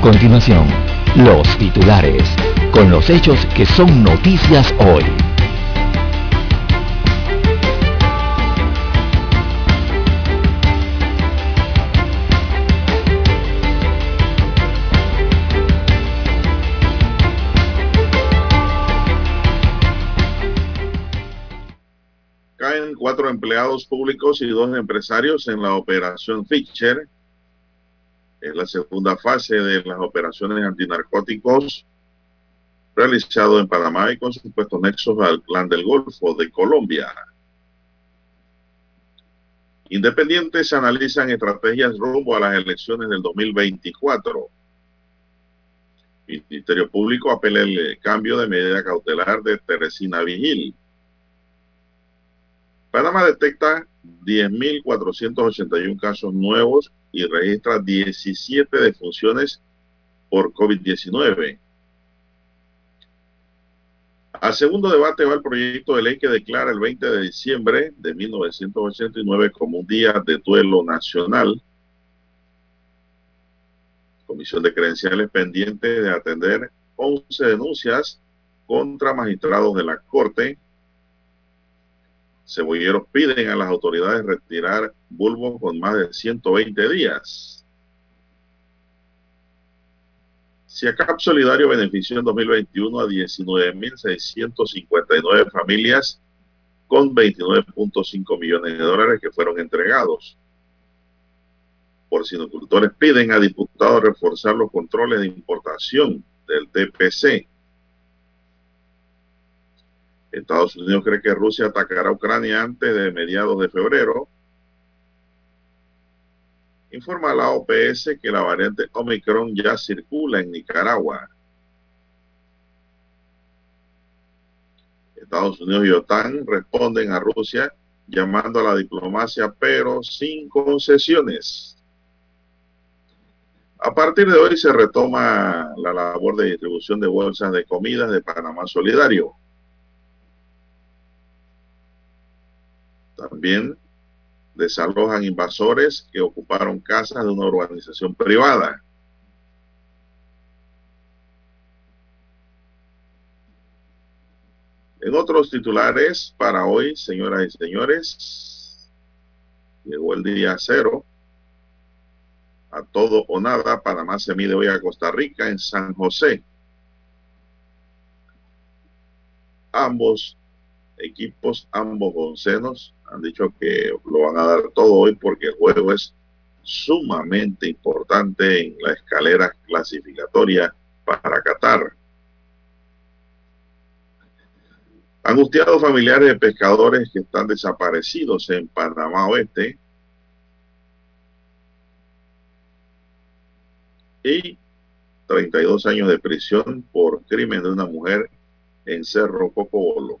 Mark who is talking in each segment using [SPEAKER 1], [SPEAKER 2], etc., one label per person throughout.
[SPEAKER 1] A continuación, los titulares, con los hechos que son noticias hoy.
[SPEAKER 2] Caen cuatro empleados públicos y dos empresarios en la operación Fischer. Es la segunda fase de las operaciones antinarcóticos realizado en Panamá y con supuestos nexos al clan del Golfo de Colombia. Independientes analizan estrategias rumbo a las elecciones del 2024. Ministerio Público apela el cambio de medida cautelar de Teresina Vigil. Panamá detecta 10.481 casos nuevos y registra 17 defunciones por COVID-19. Al segundo debate va el proyecto de ley que declara el 20 de diciembre de 1989 como un día de duelo nacional. Comisión de credenciales pendiente de atender 11 denuncias contra magistrados de la Corte. Cebolleros piden a las autoridades retirar bulbos con más de 120 días. CIACAP Solidario benefició en 2021 a 19.659 familias con 29.5 millones de dólares que fueron entregados. Porcinocultores piden a diputados reforzar los controles de importación del TPC. Estados Unidos cree que Rusia atacará a Ucrania antes de mediados de febrero. Informa la OPS que la variante Omicron ya circula en Nicaragua. Estados Unidos y OTAN responden a Rusia llamando a la diplomacia, pero sin concesiones. A partir de hoy se retoma la labor de distribución de bolsas de comidas de Panamá Solidario. También desalojan invasores que ocuparon casas de una organización privada. En otros titulares para hoy, señoras y señores, llegó el día cero. A todo o nada, Panamá se mide hoy a Costa Rica en San José. Ambos equipos, ambos oncenos, han dicho que lo van a dar todo hoy porque el juego es sumamente importante en la escalera clasificatoria para Qatar. Angustiados familiares de pescadores que están desaparecidos en Panamá Oeste y 32 años de prisión por crimen de una mujer en Cerro Cocobolo.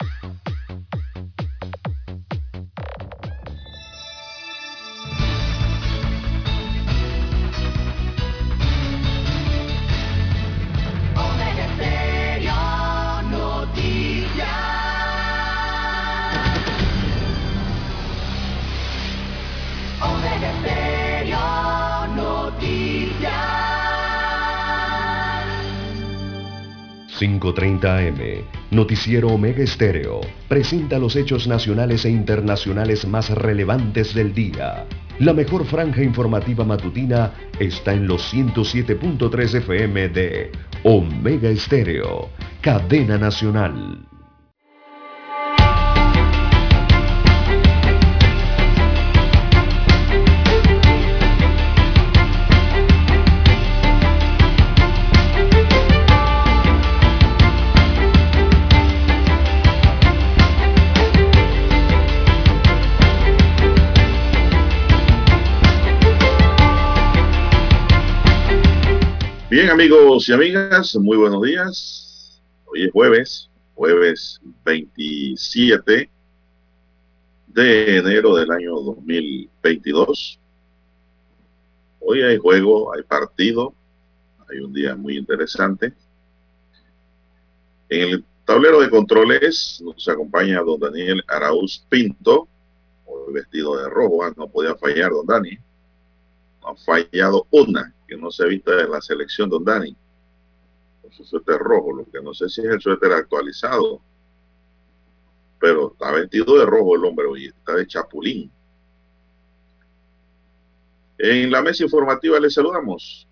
[SPEAKER 1] 5.30 AM, Noticiero Omega Estéreo, presenta los hechos nacionales e internacionales más relevantes del día. La mejor franja informativa matutina está en los 107.3 FM de Omega Estéreo, cadena nacional.
[SPEAKER 2] Bien amigos y amigas, muy buenos días. Hoy es jueves, jueves 27 de enero del año 2022. Hoy hay juego, hay partido, hay un día muy interesante. En el tablero de controles nos acompaña don Daniel Arauz Pinto, vestido de rojo, ah, no podía fallar don Dani. No ha fallado una que no se vista de la selección, don Dani, su suéter rojo, lo que no sé si es el suéter actualizado, pero está vestido de rojo el hombre hoy, está de chapulín. En la mesa informativa le saludamos.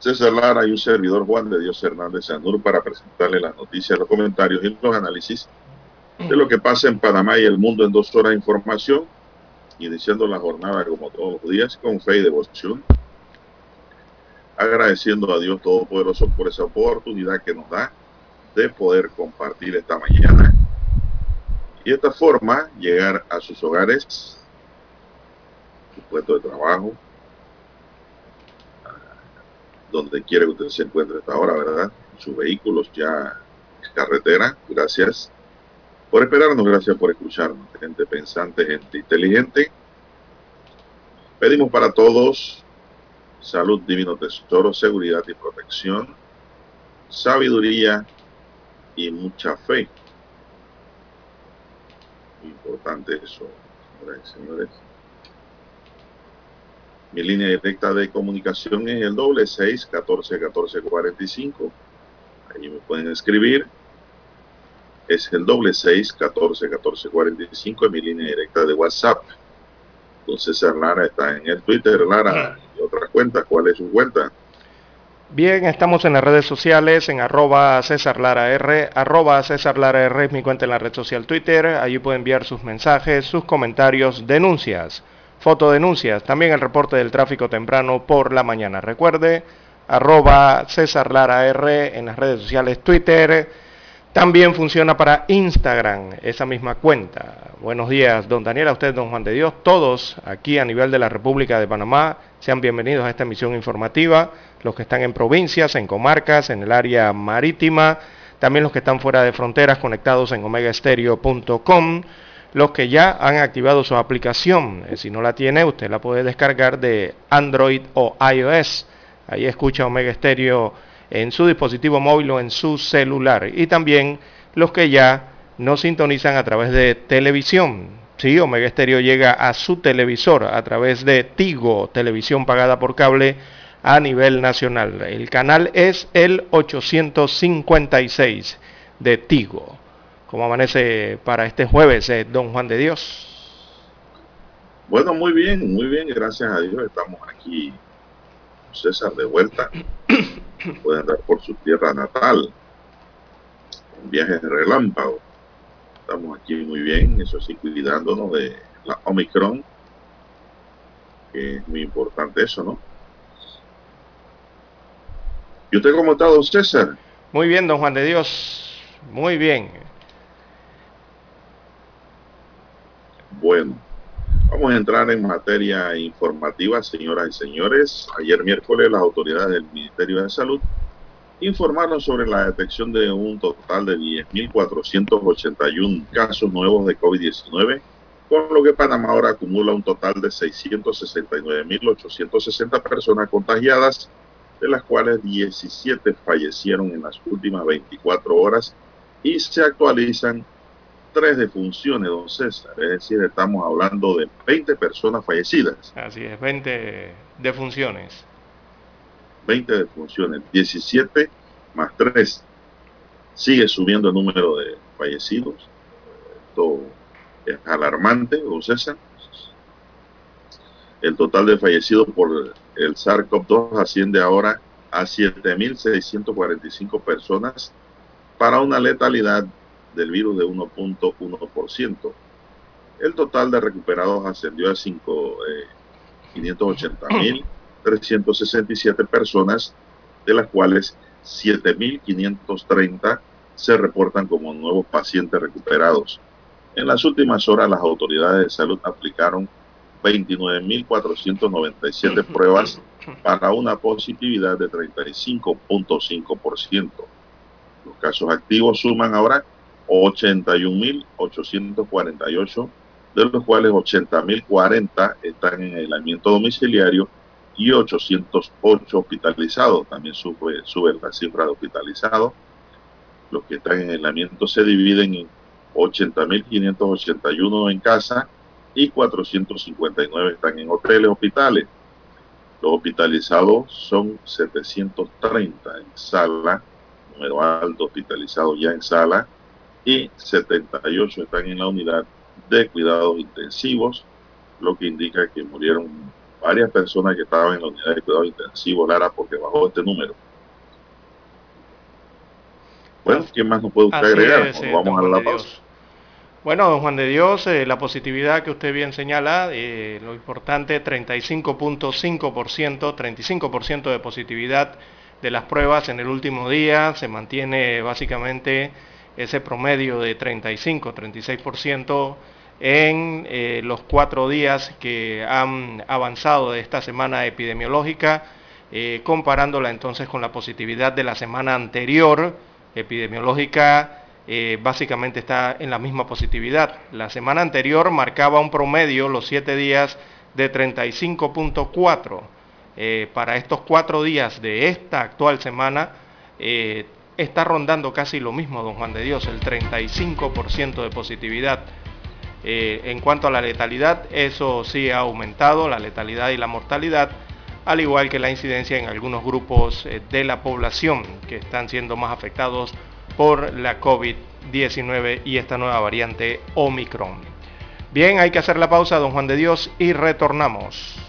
[SPEAKER 2] César Lara y un servidor Juan de Dios Hernández Sanur para presentarle las noticias, los comentarios y los análisis de lo que pasa en Panamá y el mundo en dos horas de información iniciando la jornada como todos los días con fe y devoción, agradeciendo a Dios Todopoderoso por esa oportunidad que nos da de poder compartir esta mañana y de esta forma llegar a sus hogares, su puesto de trabajo, donde quiera que usted se encuentre hasta ahora, ¿verdad? Sus vehículos ya carretera, gracias por esperarnos, gracias por escucharnos, gente pensante, gente inteligente. Pedimos para todos salud, divino tesoro, seguridad y protección, sabiduría y mucha fe. Importante eso, señores señores. Mi línea directa de comunicación es el doble seis catorce catorce cuarenta y cinco. Ahí me pueden escribir es el doble seis catorce catorce cuarenta y cinco en mi línea directa de WhatsApp. Entonces César Lara está en el Twitter, Lara, y otras cuentas. ¿Cuál es su cuenta?
[SPEAKER 3] Bien, estamos en las redes sociales, en arroba César Lara R, arroba César Lara R es mi cuenta en la red social Twitter, allí puede enviar sus mensajes, sus comentarios, denuncias, fotodenuncias, también el reporte del tráfico temprano por la mañana. Recuerde, arroba César Lara R en las redes sociales Twitter, también funciona para Instagram, esa misma cuenta. Buenos días, don Daniel, a usted, don Juan de Dios, todos aquí a nivel de la República de Panamá, sean bienvenidos a esta emisión informativa, los que están en provincias, en comarcas, en el área marítima, también los que están fuera de fronteras conectados en omegaestereo.com, los que ya han activado su aplicación, eh, si no la tiene, usted la puede descargar de Android o iOS. Ahí escucha Omega en su dispositivo móvil o en su celular. Y también los que ya no sintonizan a través de televisión. Sí, Omega Stereo llega a su televisor a través de Tigo, televisión pagada por cable a nivel nacional. El canal es el 856 de Tigo. ¿Cómo amanece para este jueves, eh, don Juan de Dios?
[SPEAKER 2] Bueno, muy bien, muy bien, gracias a Dios. Estamos aquí, César, de vuelta pueden andar por su tierra natal, en viajes de relámpago. Estamos aquí muy bien, eso sí, cuidándonos de la Omicron, que es muy importante eso, ¿no? ¿Y usted cómo está, don César?
[SPEAKER 3] Muy bien, don Juan de Dios, muy bien.
[SPEAKER 2] Bueno, Vamos a entrar en materia informativa, señoras y señores. Ayer miércoles las autoridades del Ministerio de Salud informaron sobre la detección de un total de 10.481 casos nuevos de COVID-19, con lo que Panamá ahora acumula un total de 669.860 personas contagiadas, de las cuales 17 fallecieron en las últimas 24 horas y se actualizan tres defunciones, don César. Es decir, estamos hablando de 20 personas fallecidas.
[SPEAKER 3] Así es, 20 defunciones.
[SPEAKER 2] 20 defunciones, 17 más 3. Sigue subiendo el número de fallecidos. Esto es alarmante, don César. El total de fallecidos por el SARS-CoV-2 asciende ahora a 7.645 personas para una letalidad del virus de 1.1%. El total de recuperados ascendió a 580.367 eh, personas, de las cuales 7.530 se reportan como nuevos pacientes recuperados. En las últimas horas, las autoridades de salud aplicaron 29.497 pruebas para una positividad de 35.5%. Los casos activos suman ahora 81.848, de los cuales 80.040 están en aislamiento domiciliario y 808 hospitalizados. También sube, sube la cifra de hospitalizados. Los que están en aislamiento se dividen en 80.581 en casa y 459 están en hoteles, hospitales. Los hospitalizados son 730 en sala, número alto hospitalizado ya en sala, y 78 están en la unidad de cuidados intensivos, lo que indica que murieron varias personas que estaban en la unidad de cuidados intensivos, Lara, porque bajó este número. Bueno, ¿quién más nos puede usted agregar?
[SPEAKER 3] Eh, vamos a la pausa. Bueno, don Juan de Dios, eh, la positividad que usted bien señala, eh, lo importante, 35.5%, 35% de positividad de las pruebas en el último día, se mantiene básicamente ese promedio de 35-36% en eh, los cuatro días que han avanzado de esta semana epidemiológica, eh, comparándola entonces con la positividad de la semana anterior epidemiológica, eh, básicamente está en la misma positividad. La semana anterior marcaba un promedio, los siete días, de 35.4. para estos cuatro días de esta actual semana, está rondando casi lo mismo, don Juan de Dios, el 35% de positividad. Eh, en cuanto a la letalidad, eso sí ha aumentado, la letalidad y la mortalidad, al igual que la incidencia en algunos grupos eh, de la población que están siendo más afectados por la COVID-19 y esta nueva variante Omicron. Bien, hay que hacer la pausa, don Juan de Dios, y retornamos.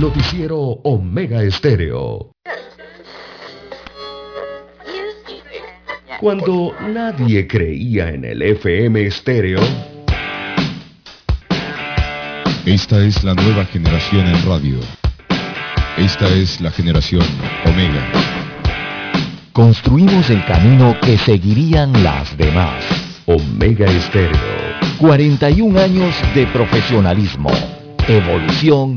[SPEAKER 1] Noticiero Omega Estéreo. Cuando nadie creía en el FM Estéreo.
[SPEAKER 4] Esta es la nueva generación en radio. Esta es la generación Omega.
[SPEAKER 1] Construimos el camino que seguirían las demás. Omega Estéreo.
[SPEAKER 5] 41 años de profesionalismo, evolución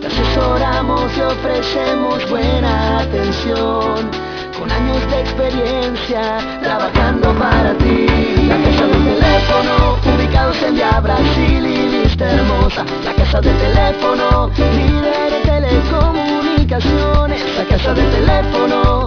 [SPEAKER 6] te asesoramos y ofrecemos buena atención. Con años de experiencia trabajando para ti. La casa del teléfono, ubicados en Via Brasil y lista hermosa. La casa del teléfono, líder de telecomunicaciones. La casa del teléfono,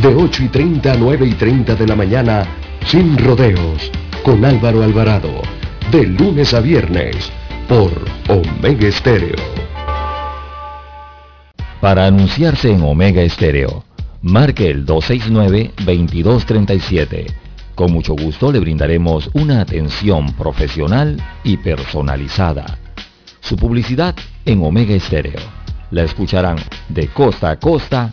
[SPEAKER 1] De 8 y 30 a 9 y 30 de la mañana, sin rodeos, con Álvaro Alvarado. de lunes a viernes por Omega Estéreo.
[SPEAKER 5] Para anunciarse en Omega Estéreo, marque el 269-2237. Con mucho gusto le brindaremos una atención profesional y personalizada. Su publicidad en Omega Estéreo. La escucharán de costa a costa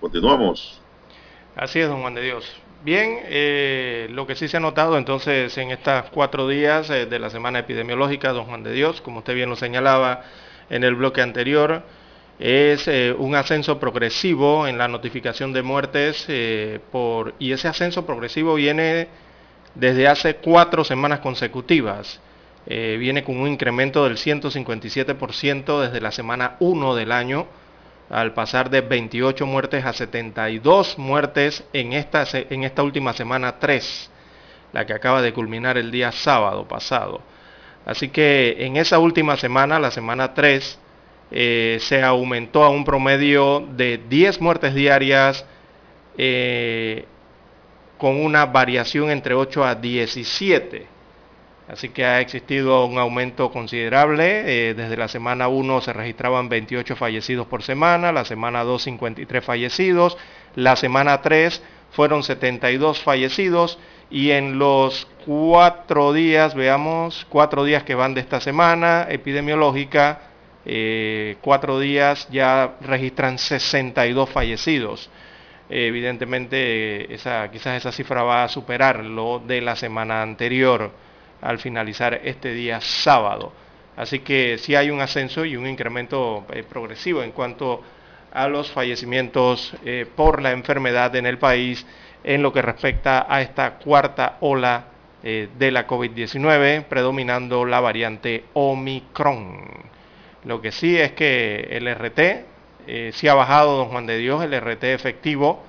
[SPEAKER 2] Continuamos.
[SPEAKER 3] Así es, don Juan de Dios. Bien, eh, lo que sí se ha notado entonces en estos cuatro días eh, de la semana epidemiológica, don Juan de Dios, como usted bien lo señalaba en el bloque anterior, es eh, un ascenso progresivo en la notificación de muertes por, y ese ascenso progresivo viene desde hace cuatro semanas consecutivas. viene con un incremento del 157% desde la semana 1 del año al pasar de 28 muertes a 72 muertes en esta, en esta última semana 3, la que acaba de culminar el día sábado pasado. Así que en esa última semana, la semana 3, eh, se aumentó a un promedio de 10 muertes diarias eh, con una variación entre 8 a 17 Así que ha existido un aumento considerable. Eh, desde la semana 1 se registraban 28 fallecidos por semana, la semana 2 53 fallecidos, la semana 3 fueron 72 fallecidos y en los cuatro días, veamos, cuatro días que van de esta semana epidemiológica, eh, cuatro días ya registran 62 fallecidos. evidentemente, esa, quizás esa cifra va a superar lo de la semana anterior al finalizar este día sábado. Así que sí hay un ascenso y un incremento eh, progresivo en cuanto a los fallecimientos eh, por la enfermedad en el país en lo que respecta a esta cuarta ola eh, de la COVID-19, predominando la variante Omicron. Lo que sí es que el RT sí ha bajado, don Juan de Dios, el RT efectivo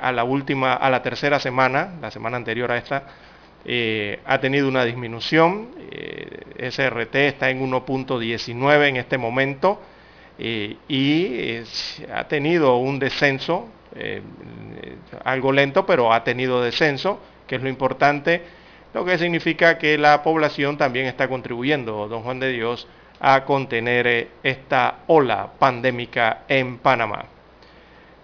[SPEAKER 3] a la última, a la tercera semana, la semana anterior a esta, eh, ha tenido una disminución, eh, SRT está en 1.19 en este momento eh, y ha tenido un descenso, algo lento, pero ha tenido descenso, que es lo importante, lo que significa que la población también está contribuyendo, don Juan de Dios, a contener esta ola pandémica en Panamá.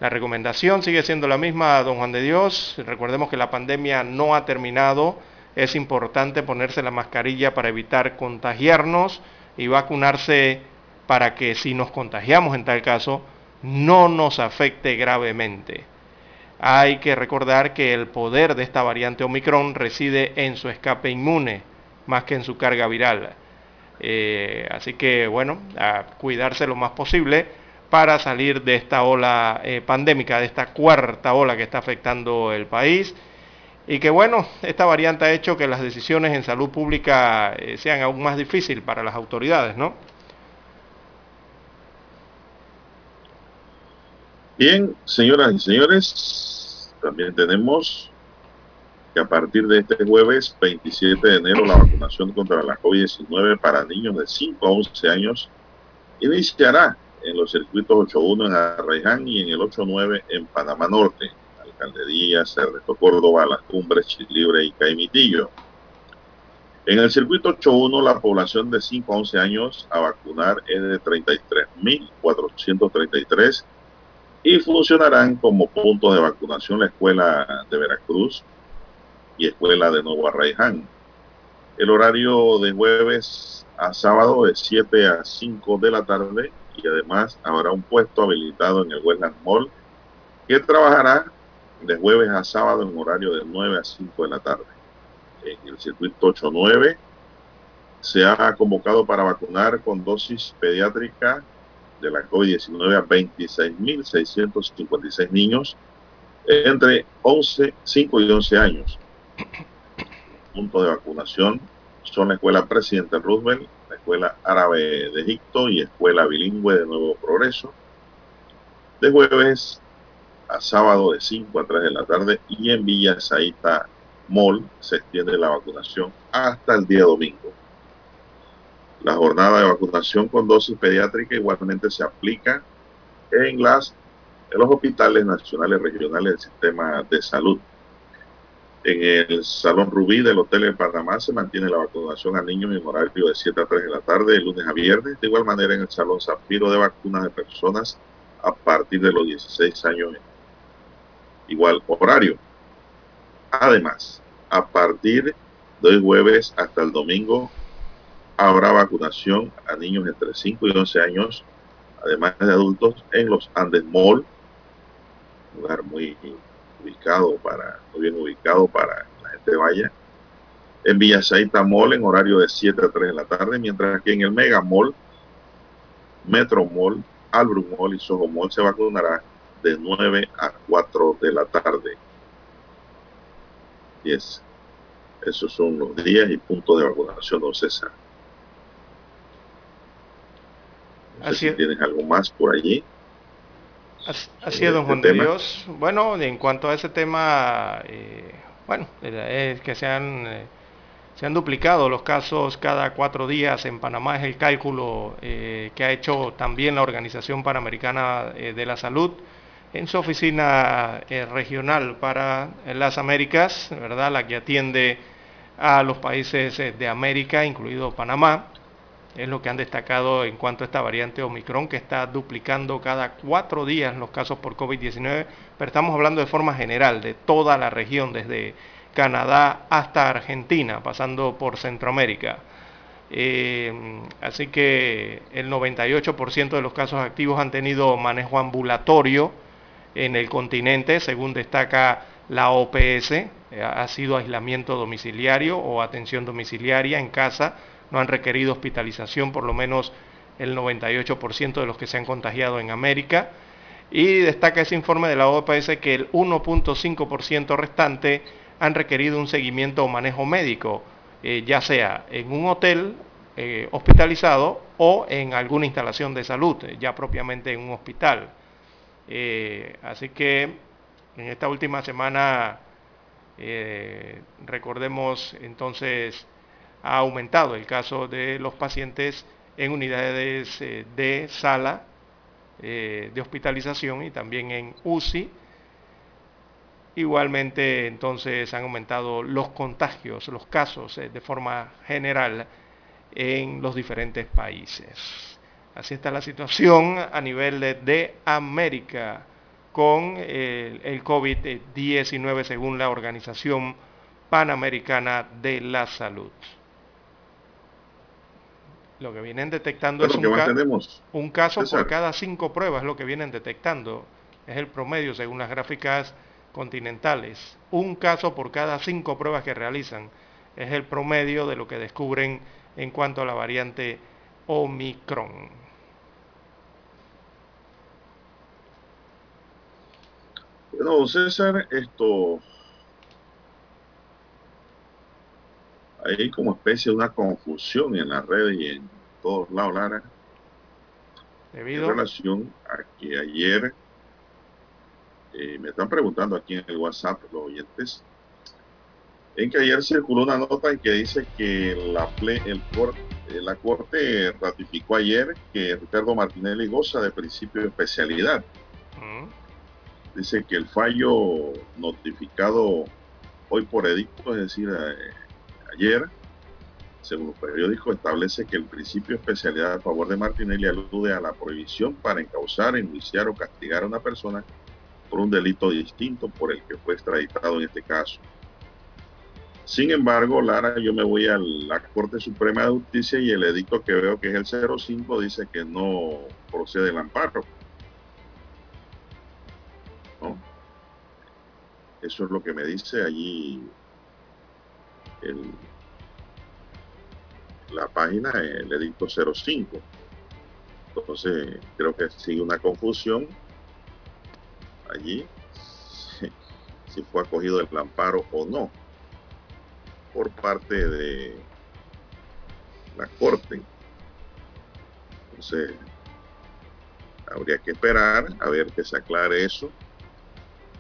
[SPEAKER 3] La recomendación sigue siendo la misma, don Juan de Dios. Recordemos que la pandemia no ha terminado. Es importante ponerse la mascarilla para evitar contagiarnos y vacunarse para que si nos contagiamos en tal caso, no nos afecte gravemente. Hay que recordar que el poder de esta variante Omicron reside en su escape inmune, más que en su carga viral. Eh, así que bueno, a cuidarse lo más posible para salir de esta ola eh, pandémica, de esta cuarta ola que está afectando el país. Y que bueno, esta variante ha hecho que las decisiones en salud pública eh, sean aún más difíciles para las autoridades, ¿no?
[SPEAKER 2] Bien, señoras y señores, también tenemos que a partir de este jueves 27 de enero la vacunación contra la COVID-19 para niños de 5 a 11 años iniciará en los circuitos 8.1 en Arraiján y en el 8.9 en Panamá Norte, Alcaldía, Cerreto Córdoba, Las Cumbres, Chilibre y Caimitillo. En el circuito 8.1 la población de 5 a 11 años a vacunar es de 33.433 y funcionarán como puntos de vacunación la Escuela de Veracruz y Escuela de Nuevo Arraiján. El horario de jueves a sábado es 7 a 5 de la tarde y además habrá un puesto habilitado en el Westland Mall que trabajará de jueves a sábado en horario de 9 a 5 de la tarde. En el circuito 89 se ha convocado para vacunar con dosis pediátrica de la COVID-19 a 26.656 niños entre 11, 5 y 11 años. puntos de vacunación son la Escuela Presidente Roosevelt, Escuela Árabe de Egipto y Escuela Bilingüe de Nuevo Progreso. De jueves a sábado de 5 a 3 de la tarde y en Villa Saita Mall se extiende la vacunación hasta el día domingo. La jornada de vacunación con dosis pediátrica igualmente se aplica en los hospitales nacionales y regionales del sistema de salud. En el Salón Rubí del Hotel de Panamá se mantiene la vacunación a niños en horario de 7 a 3 de la tarde, de lunes a viernes. De igual manera en el Salón Zafiro de vacunas de personas a partir de los 16 años, igual horario. Además, a partir de hoy jueves hasta el domingo habrá vacunación a niños entre 5 y 11 años, además de adultos, en los Andes Mall, lugar muy ubicado para, muy bien ubicado para que la gente vaya. En Villa Saita Mall en horario de 7 a 3 de la tarde, mientras que en el Mega Mall, Metro Mall, Albrook Mall y Soho Mall se vacunará de 9 a 4 de la tarde. 10. Esos son los días y puntos de vacunación, don César. No sé si tienes algo más por allí.
[SPEAKER 3] Así es, don Juan de Dios. Bueno, en cuanto a ese tema, eh, bueno, es que se han, eh, se han duplicado los casos cada cuatro días en Panamá, es el cálculo eh, que ha hecho también la Organización Panamericana de la Salud en su oficina regional para las Américas, ¿verdad? La que atiende a los países de América, incluido Panamá es lo que han destacado en cuanto a esta variante Omicron que está duplicando cada cuatro días los casos por COVID-19, pero estamos hablando de forma general de toda la región, desde Canadá hasta Argentina, pasando por Centroamérica. Eh, así que el 98% de los casos activos han tenido manejo ambulatorio en el continente, según destaca la OPS, ha sido aislamiento domiciliario o atención domiciliaria en casa no han requerido hospitalización, por lo menos el 98% de los que se han contagiado en América. Y destaca ese informe de la OPS que el 1.5% restante han requerido un seguimiento o manejo médico, eh, ya sea en un hotel eh, hospitalizado o en alguna instalación de salud, ya propiamente en un hospital. Eh, así que en esta última semana, recordemos entonces ha aumentado el caso de los pacientes en unidades eh, de sala eh, de hospitalización y también en UCI. Igualmente, entonces, han aumentado los contagios, los casos eh, de forma general en los diferentes países. Así está la situación a nivel de, América con el COVID-19 según la Organización Panamericana de la Salud. Lo que vienen detectando es un, caso por cada cinco pruebas, lo que vienen detectando. Es el promedio según las gráficas continentales. Un caso por cada cinco pruebas que realizan. Es el promedio de lo que descubren en cuanto a la variante Omicron.
[SPEAKER 2] Bueno, César, esto hay como especie de una confusión en las redes y en todos lados, Lara. Debido. En relación a que ayer, eh, me están preguntando aquí en el WhatsApp los oyentes, en que ayer circuló una nota en que dice que la, el, eh, la Corte ratificó ayer que Ricardo Martinelli goza de principio de especialidad. Dice que el fallo notificado hoy por edicto, es decir, eh, ayer, según los periódicos, establece que el principio de especialidad a favor de Martinelli alude a la prohibición para encauzar, enjuiciar o castigar a una persona por un delito distinto por el que fue extraditado en este caso. Sin embargo, Lara, yo me voy a la Corte Suprema de Justicia y el edicto que veo que es el 05 dice que no procede el amparo. Eso es lo que me dice allí la página, el edicto 05. Entonces, creo que sigue una confusión allí, si fue acogido el amparo o no. por parte de la Corte. Entonces, habría que esperar a ver que se aclare eso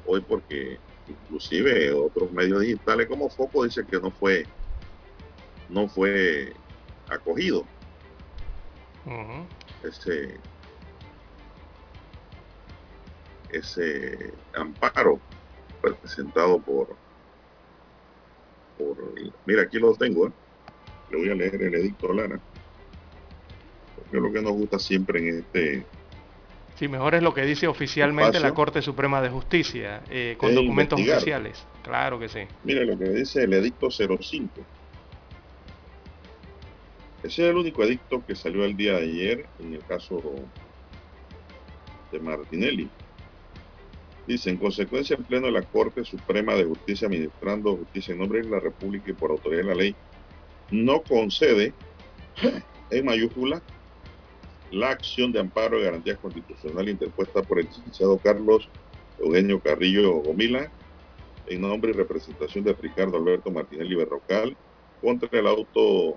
[SPEAKER 2] hoy porque inclusive otros medios digitales como Foco dice que no fue no fue acogido. Ese ese amparo presentado por por mira aquí lo tengo ¿eh? le voy a leer el edicto Lara porque es lo que nos gusta siempre en este
[SPEAKER 3] Sí, mejor es lo que dice oficialmente la Corte Suprema de Justicia, eh, con documentos oficiales. Claro que sí.
[SPEAKER 2] Mire lo que dice el edicto 05. Ese es el único edicto que salió el día de ayer en el caso de Martinelli. Dice, en consecuencia, en pleno de la Corte Suprema de Justicia, administrando justicia en nombre de la República y por autoridad de la ley, no concede, en mayúscula, la acción de amparo de garantía constitucional interpuesta por el licenciado Carlos Eugenio Carrillo Gomila en nombre y representación de Ricardo Alberto Martinelli Berrocal contra el auto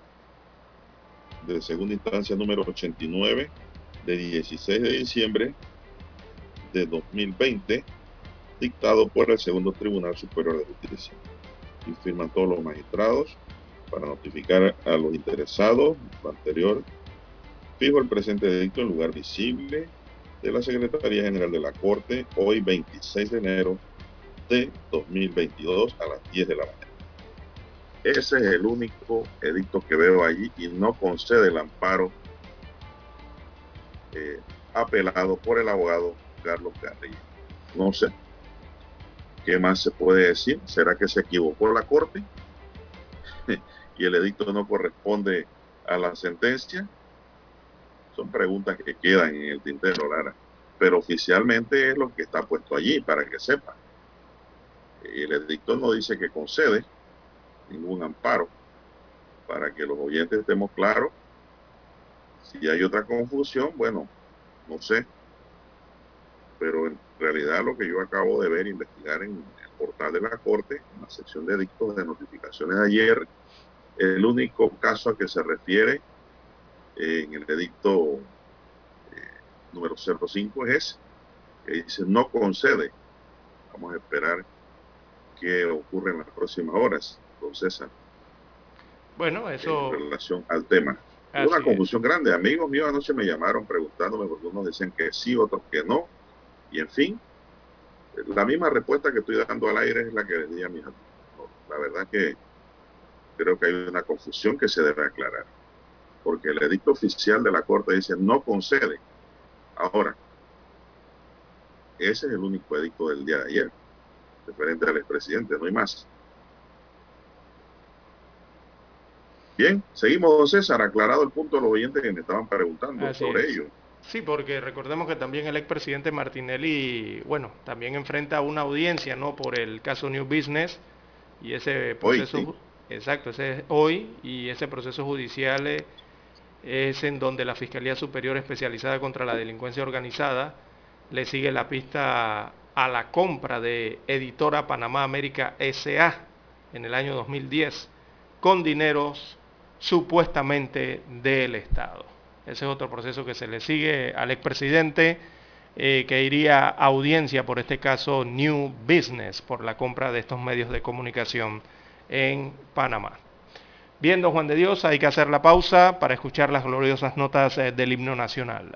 [SPEAKER 2] de segunda instancia número 89 de 16 de diciembre de 2020 dictado por el segundo Tribunal Superior de Justicia. Y firman todos los magistrados para notificar a los interesados lo anterior Fijo el presente edicto en lugar visible de la Secretaría General de la Corte hoy 26 de enero de 2022 a las 10 de la mañana. Ese es el único edicto que veo allí y no concede el amparo eh, apelado por el abogado Carlos Carrillo. No sé. ¿Qué más se puede decir? ¿Será que se equivocó la Corte? y el edicto no corresponde a la sentencia son preguntas que quedan en el tintero, Lara. Pero oficialmente es lo que está puesto allí, para que sepa. El edicto no dice que concede ningún amparo. Para que los oyentes estemos claros. Si hay otra confusión, bueno, no sé. Pero en realidad lo que yo acabo de ver, investigar en el portal de la Corte, en la sección de edictos de notificaciones de ayer, el único caso a que se refiere en el edicto eh, número 05 es que dice no concede. Vamos a esperar qué ocurre en las próximas horas, don César.
[SPEAKER 3] Bueno, eso...
[SPEAKER 2] En relación al tema. Una confusión grande. Amigos míos anoche me llamaron preguntándome porque unos decían que sí, otros que no. Y en fin, la misma respuesta que estoy dando al aire es la que les di a mis amigos. La verdad que creo que hay una confusión que se debe aclarar porque el edicto oficial de la Corte dice no concede. Ahora, ese es el único edicto del día de ayer, referente al expresidente, no hay más. Bien, seguimos, don César, aclarado el punto de los oyentes que me estaban preguntando sobre ello.
[SPEAKER 3] Sí, porque recordemos que también el expresidente Martinelli, bueno, también enfrenta una audiencia, ¿no? Por el caso New Business y ese proceso, exacto, ese es hoy y ese proceso judicial eh, es en donde la Fiscalía Superior Especializada contra la Delincuencia Organizada le sigue la pista a la compra de Editora Panamá América SA en el año 2010 con dineros supuestamente del Estado. Ese es otro proceso que se le sigue al expresidente eh, que iría a audiencia por este caso New Business por la compra de estos medios de comunicación en Panamá. Viendo Juan de Dios, hay que hacer la pausa para escuchar las gloriosas notas eh, del himno nacional.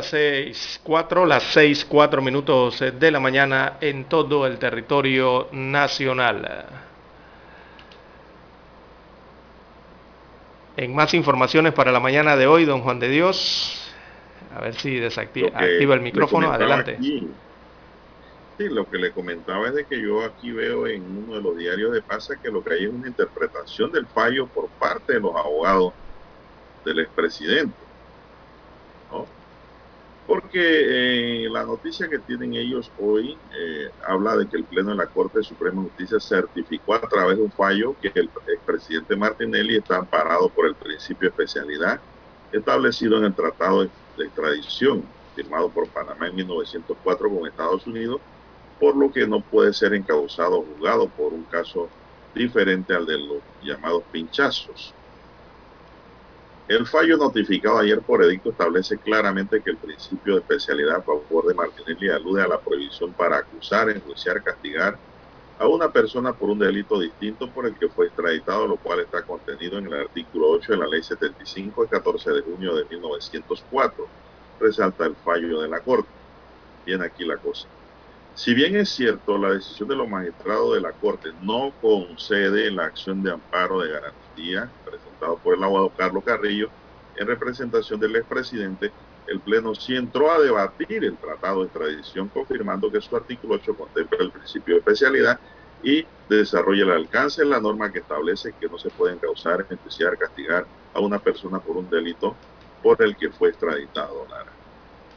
[SPEAKER 3] Las seis cuatro, las seis cuatro minutos de la mañana en todo el territorio nacional. En más informaciones para la mañana de hoy, don Juan de Dios, a ver si desactiva activa el micrófono, adelante.
[SPEAKER 2] sí, lo que le comentaba es de que yo aquí veo en uno de los diarios de pasa que lo que hay es una interpretación del fallo por parte de los abogados del expresidente porque eh, la noticia que tienen ellos hoy eh, habla de que el Pleno de la Corte Suprema de Justicia certificó a través de un fallo que el expresidente Martinelli está amparado por el principio de especialidad establecido en el Tratado de, Extradición firmado por Panamá en 1904 con Estados Unidos, por lo que no puede ser encausado o juzgado por un caso diferente al de los llamados pinchazos. El fallo notificado ayer por edicto establece claramente que el principio de especialidad a favor de Martinelli alude a la prohibición para acusar, enjuiciar, castigar a una persona por un delito distinto por el que fue extraditado, lo cual está contenido en el artículo 8 de la Ley 75 de 14 de junio de 1904. Resalta el fallo de la Corte. Viene aquí la cosa. Si bien es cierto, la decisión de los magistrados de la Corte no concede la acción de amparo de garantía por el abogado Carlos Carrillo, en representación del expresidente, el Pleno sí entró a debatir el tratado de extradición, confirmando que su artículo 8 contempla el principio de especialidad y desarrolla el alcance de la norma que establece que no se pueden causar, enjuiciar, castigar a una persona por un delito por el que fue extraditado.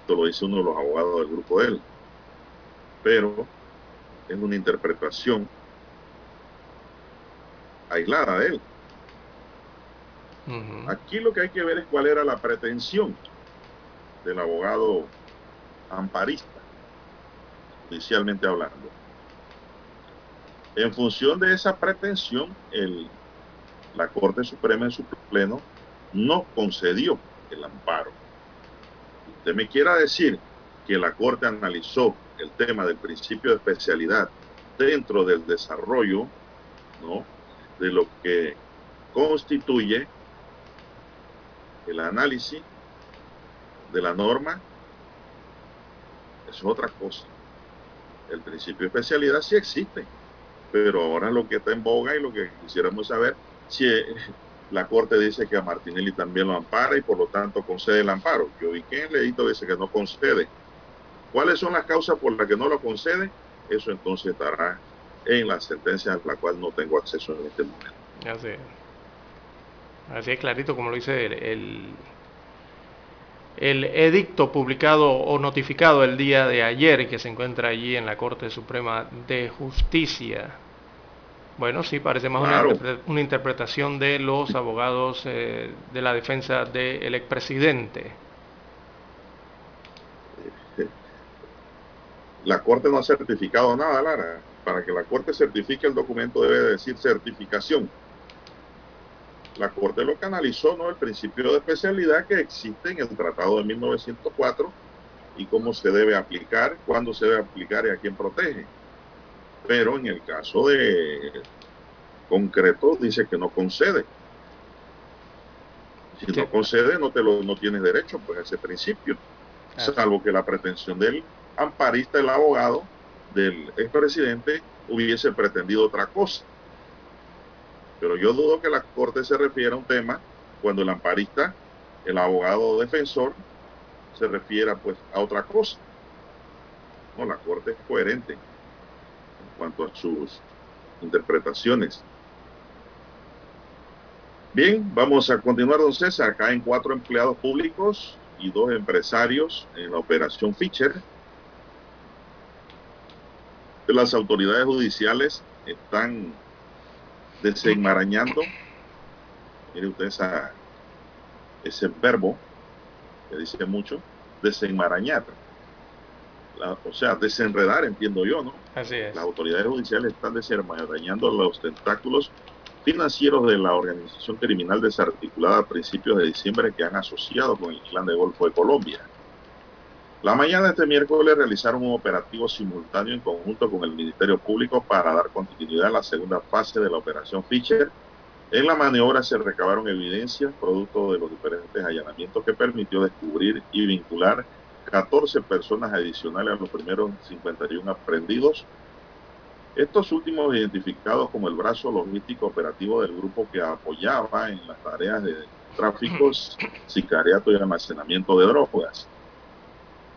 [SPEAKER 2] Esto lo dice uno de los abogados del grupo de él. Pero es una interpretación aislada de él. Aquí lo que hay que ver es cuál era la pretensión del abogado amparista, judicialmente hablando. En función de esa pretensión, el, la Corte Suprema en su pleno no concedió el amparo. Usted me quiera decir que la Corte analizó el tema del principio de especialidad dentro del desarrollo de lo que constituye el análisis de la norma es otra cosa. El principio de especialidad sí existe, pero ahora lo que está en boga y lo que quisiéramos saber, si la Corte dice que a Martinelli también lo ampara y por lo tanto concede el amparo. Yo vi que el edito dice que no concede. ¿Cuáles son las causas por las que no lo concede? Eso entonces estará en la sentencia a la cual no tengo acceso en este momento.
[SPEAKER 3] Ya sé. Así es clarito como lo dice el, el, edicto publicado o notificado el día de ayer que se encuentra allí en la Corte Suprema de Justicia. Bueno, sí, parece más una, interpretación de los abogados eh, de la defensa del expresidente.
[SPEAKER 2] La Corte no ha certificado nada, Lara. Para que la Corte certifique el documento debe decir certificación la Corte lo canalizó, ¿no? El principio de especialidad que existe en el Tratado de 1904 y cómo se debe aplicar, cuándo se debe aplicar y a quién protege. Pero en el caso de concreto dice que no concede. Si no concede, no te lo no tienes derecho pues a ese principio. Salvo que la pretensión del amparista, el abogado del expresidente, hubiese pretendido otra cosa. Pero yo dudo que la Corte se refiera a un tema cuando el amparista, el abogado defensor, se refiera pues a otra cosa. No, la Corte es coherente en cuanto a sus interpretaciones. Bien, vamos a continuar, don César. Acá en cuatro empleados públicos y dos empresarios en la operación Fischer. Las autoridades judiciales están desenmarañando, mire usted ese verbo que dice mucho, desenmarañar. o sea, desenredar, entiendo yo, ¿no?
[SPEAKER 3] Así es.
[SPEAKER 2] Las autoridades judiciales están desenmarañando los tentáculos financieros de la organización criminal desarticulada a principios de diciembre que han asociado con el clan de Golfo de Colombia. La mañana de este miércoles realizaron un operativo simultáneo en conjunto con el Ministerio Público para dar continuidad a la segunda fase de la operación Fischer. En la maniobra se recabaron evidencias producto de los diferentes allanamientos que permitió descubrir y vincular 14 personas adicionales a los primeros 51 aprendidos. Estos últimos identificados como el brazo logístico operativo del grupo que apoyaba en las tareas de tráfico, sicariato y almacenamiento de drogas.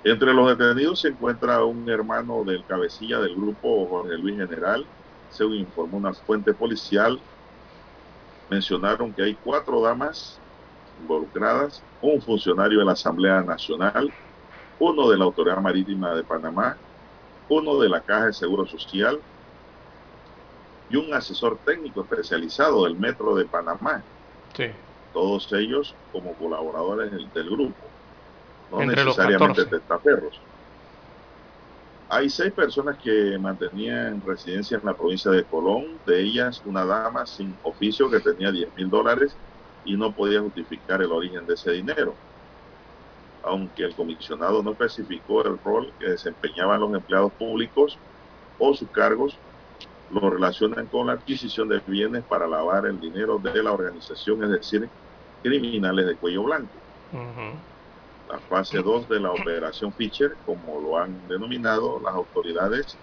[SPEAKER 2] Entre los detenidos se encuentra un hermano del cabecilla del grupo, Jorge Luis General. Según informó una fuente policial, mencionaron que hay cuatro damas involucradas, un funcionario de la Asamblea Nacional, uno de la Autoridad Marítima de Panamá, uno de la Caja de Seguro Social y un asesor técnico especializado del Metro de Panamá. Todos ellos como colaboradores del grupo no necesariamente testaferros. Hay seis personas que mantenían residencia en la provincia de Colón, de ellas una dama sin oficio que tenía 10 mil dólares y no podía justificar el origen de ese dinero. Aunque el comisionado no especificó el rol que desempeñaban los empleados públicos o sus cargos, lo relacionan con la adquisición de bienes para lavar el dinero de la organización, es decir, criminales de cuello blanco la fase 2 de la operación Fischer, como lo han denominado las autoridades,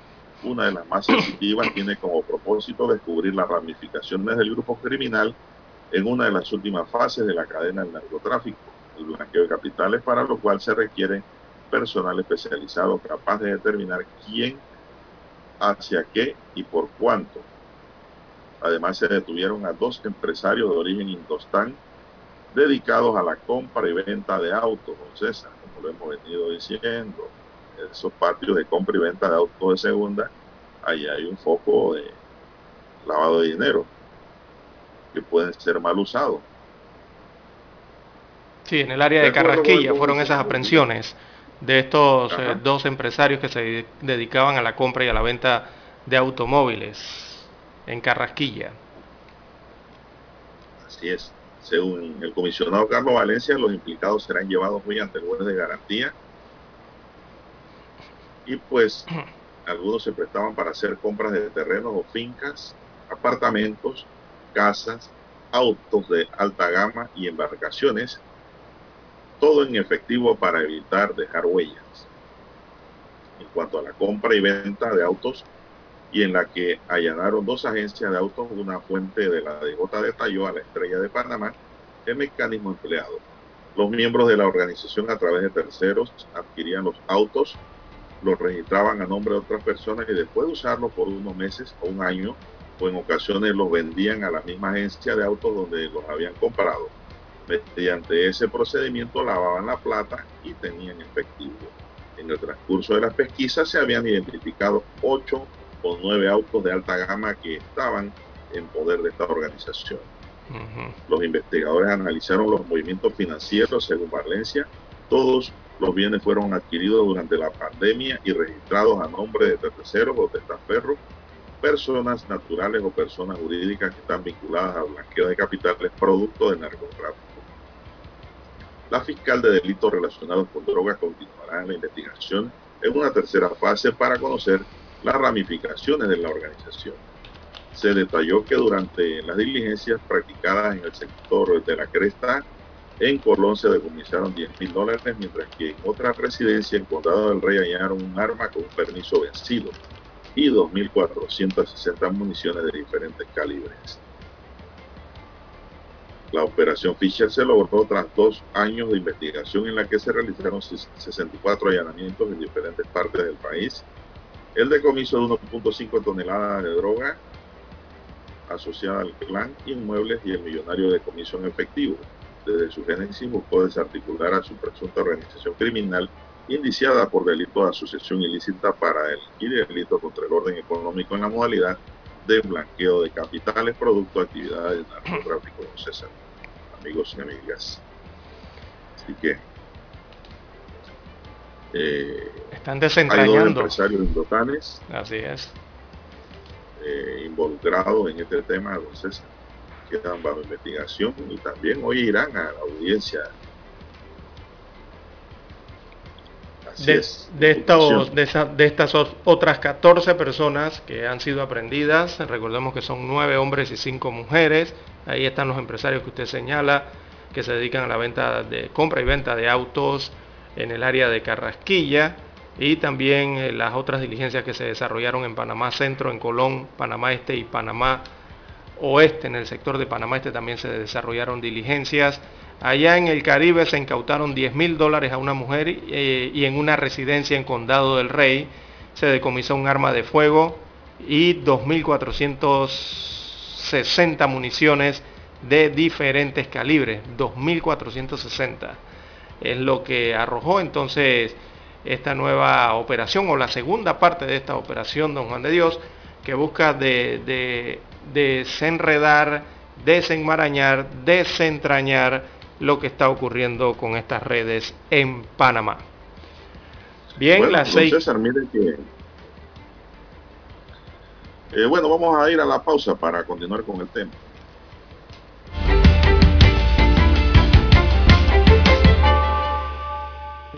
[SPEAKER 2] una de las más sensitivas, tiene como propósito descubrir las ramificaciones del grupo criminal en una de las últimas fases de la cadena del narcotráfico, el blanqueo de capitales, para lo cual se requiere personal especializado capaz de determinar quién, hacia qué y por cuánto. Además, se detuvieron a dos empresarios de origen indostán dedicados a la compra y venta de autos, César, como lo hemos venido diciendo. Esos patios de compra y venta de autos de segunda, ahí hay un foco de lavado de dinero que pueden ser mal usados.
[SPEAKER 3] Sí, en el área de, Carrasquilla fueron esas aprehensiones de estos eh, dos empresarios que se dedicaban a la compra y a la venta de automóviles en Carrasquilla.
[SPEAKER 2] Así es. Según el comisionado Carlos Valencia, los implicados serán llevados hoy ante el juez de garantía. Y pues algunos se prestaban para hacer compras de terrenos o fincas, apartamentos, casas, autos de alta gama y embarcaciones, todo en efectivo para evitar dejar huellas. En cuanto a la compra y venta de autos, y en la que allanaron dos agencias de autos, una fuente de la DJ detalló a la estrella de Panamá el mecanismo empleado. Los miembros de la organización a través de terceros adquirían los autos, los registraban a nombre de otras personas y después de usarlos por unos meses o un año, o en ocasiones los vendían a la misma agencia de autos donde los habían comprado. Mediante ese procedimiento lavaban la plata y tenían efectivo. En el transcurso de las pesquisas se habían identificado ocho con nueve autos de alta gama que estaban en poder de esta organización. Los investigadores analizaron los movimientos financieros según Valencia. Todos los bienes fueron adquiridos durante la pandemia y registrados a nombre de terceros o testaferros, personas naturales o personas jurídicas que están vinculadas al blanqueo de capitales producto de narcotráfico. La fiscal de delitos relacionados con drogas continuará en la investigación en una tercera fase para conocer las ramificaciones de la organización. Se detalló que durante las diligencias practicadas en el sector de la Cresta, en Colón se decomisaron 10 mil dólares, mientras que en otra residencia en Condado del Rey hallaron un arma con un permiso vencido y 2.460 municiones de diferentes calibres. La operación Fisher se logró tras dos años de investigación en la que se realizaron 64 allanamientos en diferentes partes del país. El decomiso de 1.5 toneladas de droga asociada al clan, inmuebles y el millonario decomiso en efectivo. Desde su génesis buscó desarticular a su presunta organización criminal indiciada por delito de asociación ilícita para el delito contra el orden económico en la modalidad de blanqueo de capitales producto de actividades de narcotráfico, César, amigos y amigas. Así que
[SPEAKER 3] eh, están desentrañando. Hay dos
[SPEAKER 2] empresarios indotanes.
[SPEAKER 3] Así es.
[SPEAKER 2] Eh, involucrados en este tema, don César. Quedan bajo investigación y también hoy irán a la audiencia
[SPEAKER 3] de, estos, de, estas otras 14 personas que han sido aprendidas, recordemos que son 9 hombres y 5 mujeres, ahí están los empresarios que usted señala, que se dedican a la venta de compra y venta de autos en el área de Carrasquilla y también eh, las otras diligencias que se desarrollaron en Panamá Centro, en Colón, Panamá Este y Panamá Oeste. En el sector de Panamá Este también se desarrollaron diligencias Allá en el Caribe se incautaron 10 mil dólares a una mujer eh, y en una residencia en Condado del Rey se decomisó un arma de fuego y 2.460 municiones de diferentes calibres. 2.460 es lo que arrojó entonces esta nueva operación o la segunda parte de esta operación, don Juan de Dios, que busca de, de desenredar, desenmarañar, desentrañar lo que está ocurriendo con estas redes en Panamá.
[SPEAKER 2] Bien, las seis... Eh, bueno, vamos a ir a la pausa para continuar con el tema.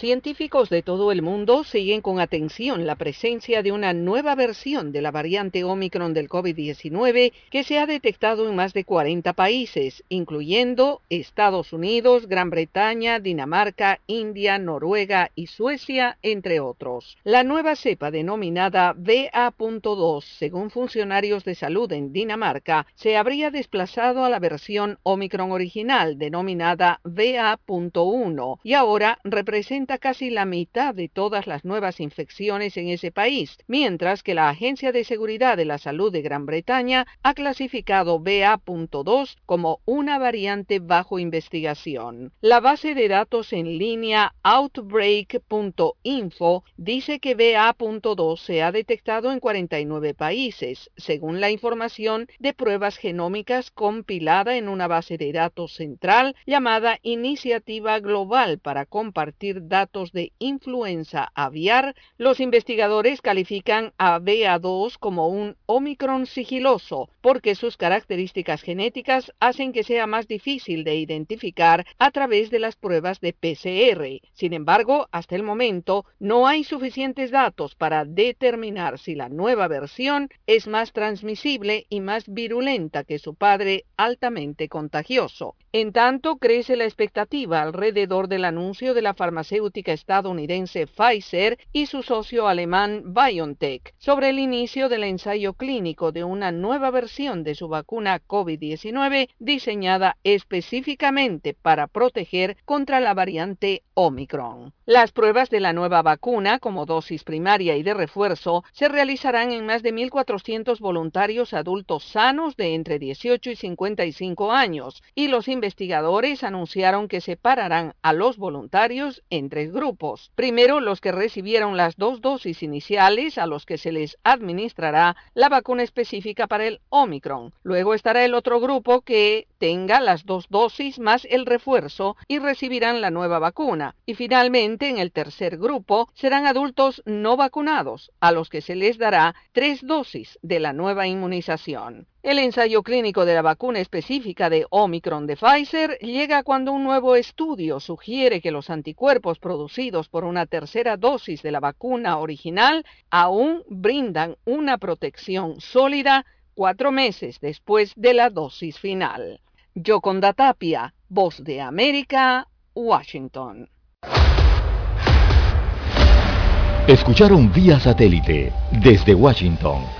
[SPEAKER 7] Científicos de todo el mundo siguen con atención la presencia de una nueva versión de la variante Omicron del COVID-19 que se ha detectado en más de 40 países, incluyendo Estados Unidos, Gran Bretaña, Dinamarca, India, Noruega y Suecia, entre otros. La nueva cepa denominada BA.2, según funcionarios de salud en Dinamarca, se habría desplazado a la versión Omicron original denominada BA.1 y ahora representa casi la mitad de todas las nuevas infecciones en ese país, mientras que la Agencia de Seguridad de la Salud de Gran Bretaña ha clasificado BA.2 como una variante bajo investigación. La base de datos en línea Outbreak.info dice que BA.2 se ha detectado en 49 países, según la información de pruebas genómicas compilada en una base de datos central llamada Iniciativa Global para compartir datos datos de influenza aviar, los investigadores califican a BA2 como un Omicron sigiloso porque sus características genéticas hacen que sea más difícil de identificar a través de las pruebas de PCR. Sin embargo, hasta el momento no hay suficientes datos para determinar si la nueva versión es más transmisible y más virulenta que su padre altamente contagioso. En tanto, crece la expectativa alrededor del anuncio de la farmacéutica estadounidense Pfizer y su socio alemán BioNTech sobre el inicio del ensayo clínico de una nueva versión de su vacuna COVID-19 diseñada específicamente para proteger contra la variante Omicron. Las pruebas de la nueva vacuna, como dosis primaria y de refuerzo, se realizarán en más de 1.400 voluntarios adultos sanos de entre 18 y 55 años, y los investigadores anunciaron que separarán a los voluntarios en tres grupos. Primero, los que recibieron las dos dosis iniciales, a los que se les administrará la vacuna específica para el Omicron. Luego estará el otro grupo que tenga las dos dosis más el refuerzo y recibirán la nueva vacuna. Y finalmente, en el tercer grupo, serán adultos no vacunados, a los que se les dará tres dosis de la nueva inmunización. El ensayo clínico de la vacuna específica de Omicron de Pfizer llega cuando un nuevo estudio sugiere que los anticuerpos producidos por una tercera dosis de la vacuna original aún brindan una protección sólida cuatro meses después de la dosis final. Yoconda Tapia, Voz de América, Washington.
[SPEAKER 5] Escucharon vía satélite desde Washington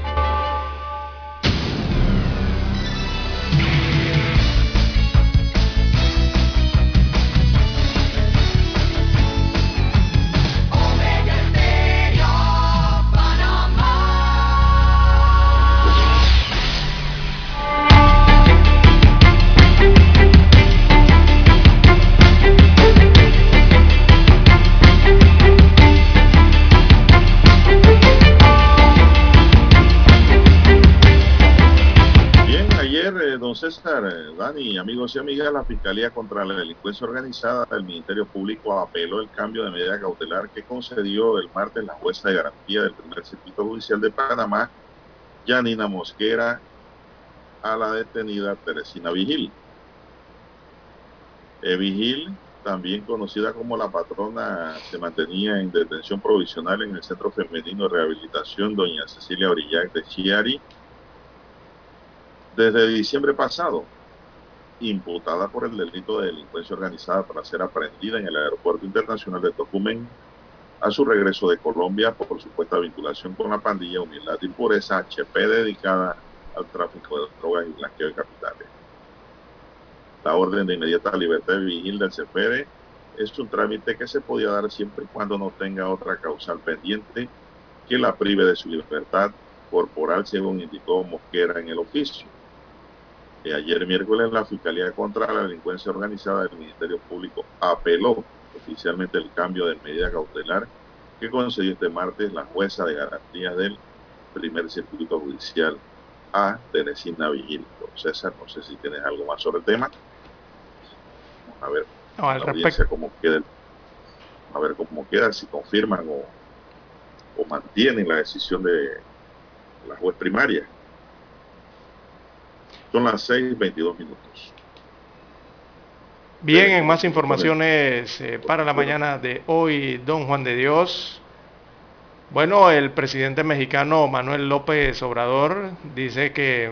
[SPEAKER 2] Eh, Dani, amigos y amigas, la Fiscalía contra la Delincuencia Organizada del Ministerio Público apeló el cambio de medida cautelar que concedió el martes la jueza de garantía del primer circuito judicial de Panamá, Janina Mosquera, a la detenida Teresina Vigil. Eh, Vigil, también conocida como la patrona, se mantenía en detención provisional en el Centro Femenino de Rehabilitación Doña Cecilia Orillac de Chiari, desde diciembre pasado, imputada por el delito de delincuencia organizada para ser aprendida en el Aeropuerto Internacional de Tocumen a su regreso de Colombia por supuesta vinculación con la pandilla Humildad y Pureza HP dedicada al tráfico de drogas y blanqueo de capitales. La orden de inmediata libertad de vigil del CFR es un trámite que se podía dar siempre y cuando no tenga otra causal pendiente que la prive de su libertad corporal, según indicó Mosquera en el oficio ayer miércoles la Fiscalía contra la Delincuencia Organizada del Ministerio Público apeló oficialmente el cambio de medida cautelar que concedió este martes la jueza de garantías del primer circuito judicial a Teresina Vigil. César, no sé si tienes algo más sobre el tema. a ver no, al la cómo queda, a ver cómo queda, si confirman o, o mantienen la decisión de la juez primaria. Son las 6.22 minutos.
[SPEAKER 3] Bien, en más informaciones eh, para la mañana de hoy, don Juan de Dios. Bueno, el presidente mexicano Manuel López Obrador dice que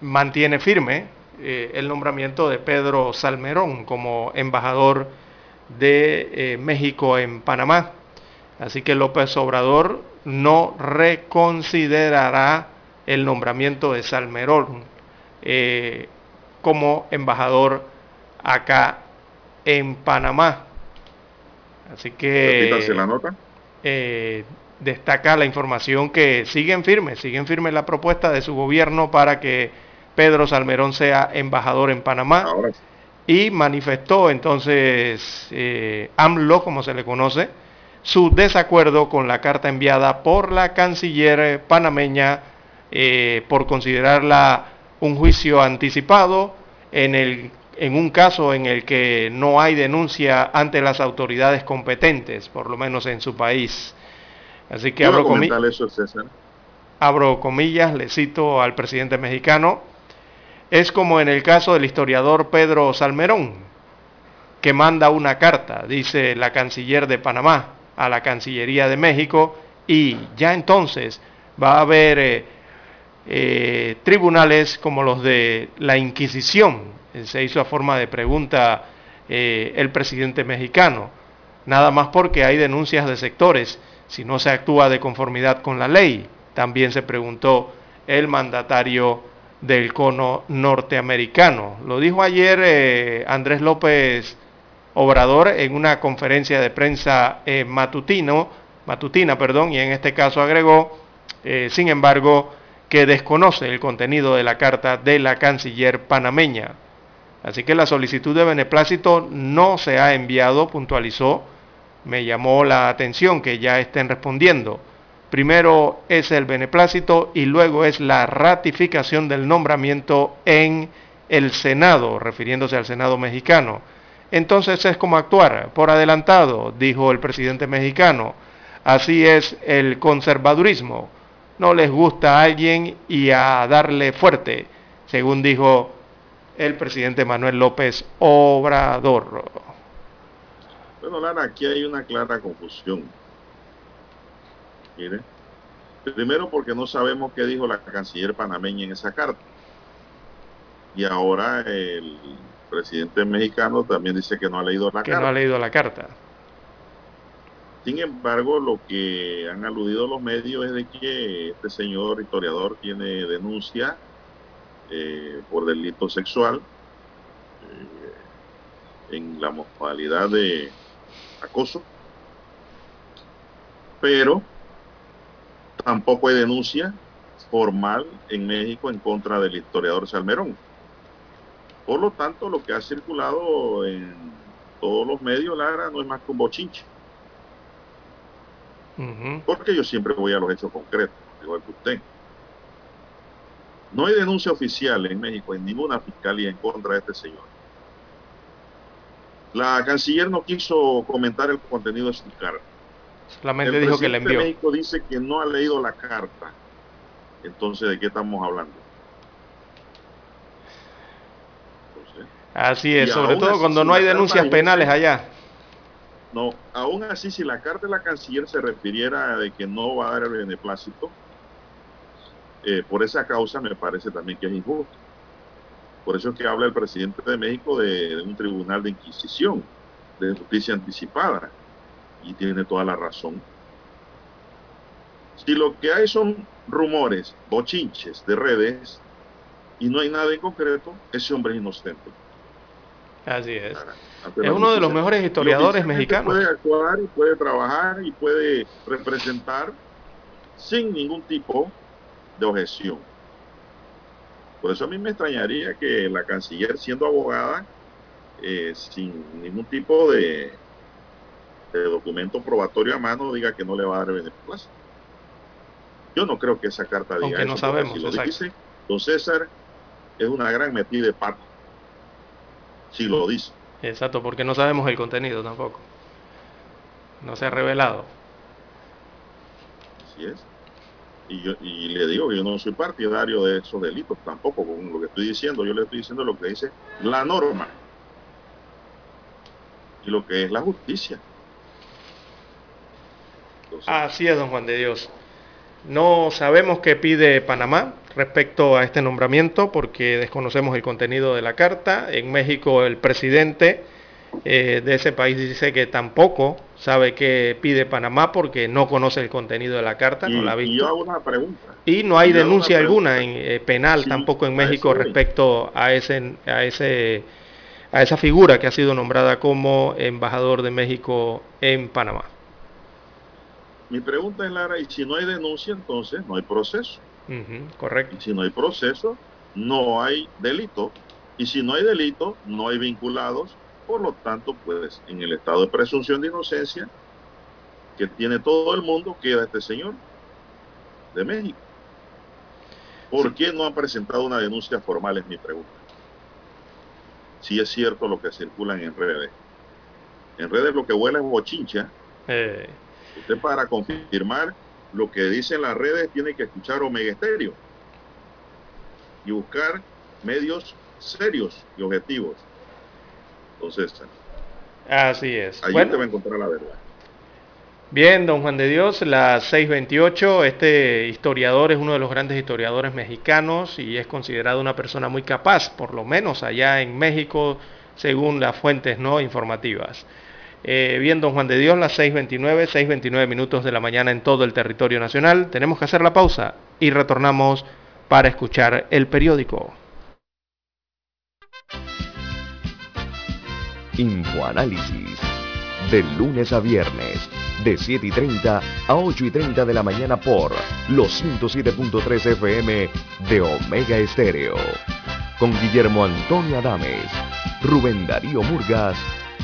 [SPEAKER 3] mantiene firme eh, el nombramiento de Pedro Salmerón como embajador de eh, México en Panamá. Así que López Obrador no reconsiderará el nombramiento de Salmerón eh, como embajador acá en Panamá. Así que
[SPEAKER 2] la nota.
[SPEAKER 3] Eh, destaca la información que siguen firmes, siguen firmes la propuesta de su gobierno para que Pedro Salmerón sea embajador en Panamá. Y manifestó entonces eh, AMLO, como se le conoce, su desacuerdo con la carta enviada por la canciller panameña eh, por considerarla un juicio anticipado en, el, en un caso en el que no hay denuncia ante las autoridades competentes, por lo menos en su país. Así que abro, abro comillas, le cito al presidente mexicano, es como en el caso del historiador Pedro Salmerón, que manda una carta, dice la canciller de Panamá, a la Cancillería de México y ya entonces va a haber eh, eh, tribunales como los de la Inquisición. Se hizo a forma de pregunta eh, el presidente mexicano, nada más porque hay denuncias de sectores, si no se actúa de conformidad con la ley. También se preguntó el mandatario del cono norteamericano. Lo dijo ayer Andrés López Obrador en una conferencia de prensa matutino, matutina, perdón, y en este caso agregó, eh, sin embargo, que desconoce el contenido de la carta de la canciller panameña. Así que la solicitud de beneplácito no se ha enviado, puntualizó. Me llamó la atención que ya estén respondiendo. Primero es el beneplácito y luego es la ratificación del nombramiento en el Senado, refiriéndose al Senado mexicano. Entonces es como actuar por adelantado, dijo el presidente mexicano. Así es el conservadurismo. No les gusta a alguien y a darle fuerte, según dijo el presidente Manuel López Obrador.
[SPEAKER 2] Bueno, Lara, aquí hay una clara confusión. Mire, primero porque no sabemos qué dijo la canciller panameña en esa carta. Y ahora el presidente mexicano también dice que no ha leído la
[SPEAKER 3] carta. Que no ha leído la carta.
[SPEAKER 2] Sin embargo, lo que han aludido los medios es de que este señor historiador tiene denuncia eh, por delito sexual eh, en la modalidad de acoso, pero tampoco hay denuncia formal en México en contra del historiador Salmerón. Por lo tanto, lo que ha circulado en todos los medios, Lara, no es más que un bochinche. Porque yo siempre voy a los hechos concretos, igual que usted. No hay denuncia oficial en México en ninguna fiscalía en contra de este señor. La canciller no quiso comentar el contenido de su carta.
[SPEAKER 3] Solamente dijo que le envió.
[SPEAKER 2] México dice que no ha leído la carta. Entonces, ¿de qué estamos hablando?
[SPEAKER 3] así es, sobre todo cuando no hay denuncias penales allá.
[SPEAKER 2] No, aún así, si la carta de la canciller se refiriera de que no va a dar el beneplácito, eh, por esa causa me parece también que es injusto. Por eso es que habla el presidente de México de, un tribunal de inquisición, de justicia anticipada, y tiene toda la razón. Si lo que hay son rumores, bochinches de redes, y no hay nada en concreto, ese hombre es inocente.
[SPEAKER 3] Así es. Es uno de los mejores historiadores mexicanos.
[SPEAKER 2] Puede actuar y puede trabajar y puede representar sin ningún tipo de objeción. Por eso a mí me extrañaría que la canciller, siendo abogada, eh, sin ningún tipo de, documento probatorio a mano, diga que no le va a dar beneficio. Yo no creo que esa carta diga
[SPEAKER 3] Aunque no sabemos.
[SPEAKER 2] Si lo dice, don César es una gran metida de pata. Si lo dice.
[SPEAKER 3] Exacto, porque no sabemos el contenido tampoco. No se ha revelado.
[SPEAKER 2] Así es. Y, yo, y le digo que yo no soy partidario de esos delitos tampoco, con lo que estoy diciendo. Yo le estoy diciendo lo que dice la norma y lo que es la justicia.
[SPEAKER 3] Así es, don Juan de Dios. No sabemos qué pide Panamá respecto a este nombramiento porque desconocemos el contenido de la carta. En México el presidente eh, de ese país dice que tampoco sabe qué pide Panamá porque no conoce el contenido de la carta, no la ha visto.
[SPEAKER 2] Y yo hago una pregunta.
[SPEAKER 3] Y no hay denuncia alguna en, eh, penal tampoco en México respecto a ese, a ese a esa figura que ha sido nombrada como embajador de México en Panamá.
[SPEAKER 2] Mi pregunta es, Lara, y si no hay denuncia, entonces no hay proceso.
[SPEAKER 3] Correcto.
[SPEAKER 2] Y si no hay proceso, no hay delito. Y si no hay delito, no hay vinculados. Por lo tanto, pues en el estado de presunción de inocencia que tiene todo el mundo, queda este señor de México. ¿Por qué no han presentado una denuncia formal? Es mi pregunta. Si es cierto lo que circulan en redes. En redes lo que vuela es bochincha. Eh. Usted para confirmar lo que dicen las redes tiene que escuchar Omega Estéreo y buscar medios serios y objetivos. Entonces,
[SPEAKER 3] así es.
[SPEAKER 2] Allí te va a encontrar la verdad.
[SPEAKER 3] Bien, don Juan de Dios, la 628, este historiador es uno de los grandes historiadores mexicanos y es considerado una persona muy capaz, por lo menos allá en México, según las fuentes no informativas. Eh, bien, don Juan de Dios, las 6.29, 6.29 minutos de la mañana en todo el territorio nacional. Tenemos que hacer la pausa y retornamos para escuchar el periódico.
[SPEAKER 5] Infoanálisis, de lunes a viernes de 7 y 30 a 8 y 30 de la mañana por los 107.3 FM de Omega Estéreo. Con Guillermo Antonio Adames, Rubén Darío Murgas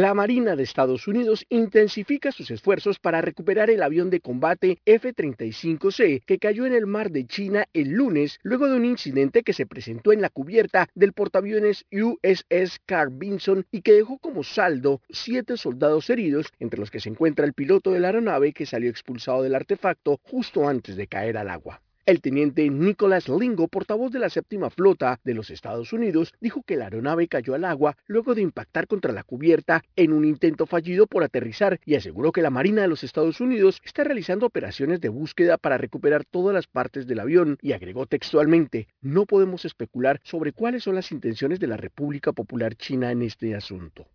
[SPEAKER 8] La Marina de Estados Unidos intensifica sus esfuerzos para recuperar el avión de combate F-35C que cayó en el mar de China el lunes luego de un incidente que se presentó en la cubierta del portaaviones USS Carl Vinson y que dejó como saldo siete soldados heridos, entre los que se encuentra el piloto de la aeronave que salió expulsado del artefacto justo antes de caer al agua. El teniente Nicholas Lingo, portavoz de la séptima flota de los Estados Unidos, dijo que la aeronave cayó al agua luego de impactar contra la cubierta en un intento fallido por aterrizar y aseguró que la Marina de los Estados Unidos está realizando operaciones de búsqueda para recuperar todas las partes del avión y agregó textualmente, no podemos especular sobre cuáles son las intenciones de la República Popular China en este asunto.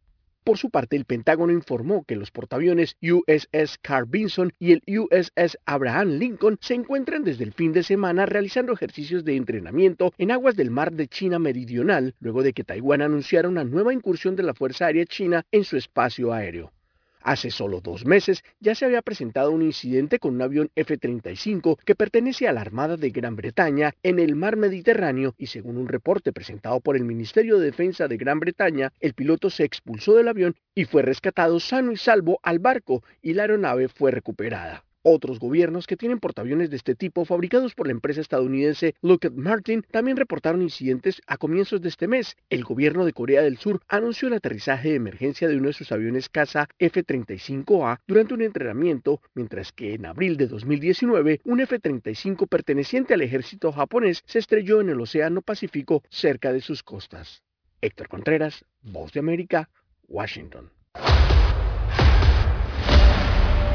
[SPEAKER 8] Por su parte, el Pentágono informó que los portaaviones USS Carl Vinson y el USS Abraham Lincoln se encuentran desde el fin de semana realizando ejercicios de entrenamiento en aguas del mar de China Meridional, luego de que Taiwán anunciara una nueva incursión de la Fuerza Aérea China en su espacio aéreo. Hace solo dos meses ya se había presentado un incidente con un avión F-35 que pertenece a la Armada de Gran Bretaña en el mar Mediterráneo y según un reporte presentado por el Ministerio de Defensa de Gran Bretaña, el piloto se expulsó del avión y fue rescatado sano y salvo al barco y la aeronave fue recuperada. Otros gobiernos que tienen portaaviones de este tipo fabricados por la empresa estadounidense Lockheed Martin también reportaron incidentes a comienzos de este mes. El gobierno de Corea del Sur anunció el aterrizaje de emergencia de uno de sus aviones caza F-35A durante un entrenamiento, mientras que en abril de 2019 un F-35 perteneciente al ejército japonés se estrelló en el Océano Pacífico cerca de sus costas. Héctor Contreras, Voz de América, Washington.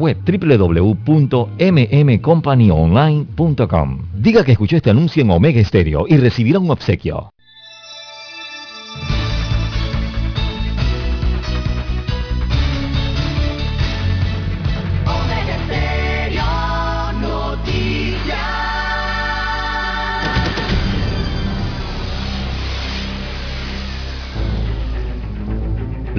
[SPEAKER 5] web www.mmcompanyonline.com. Diga que escuchó este anuncio en Omega Stereo y recibirá un obsequio.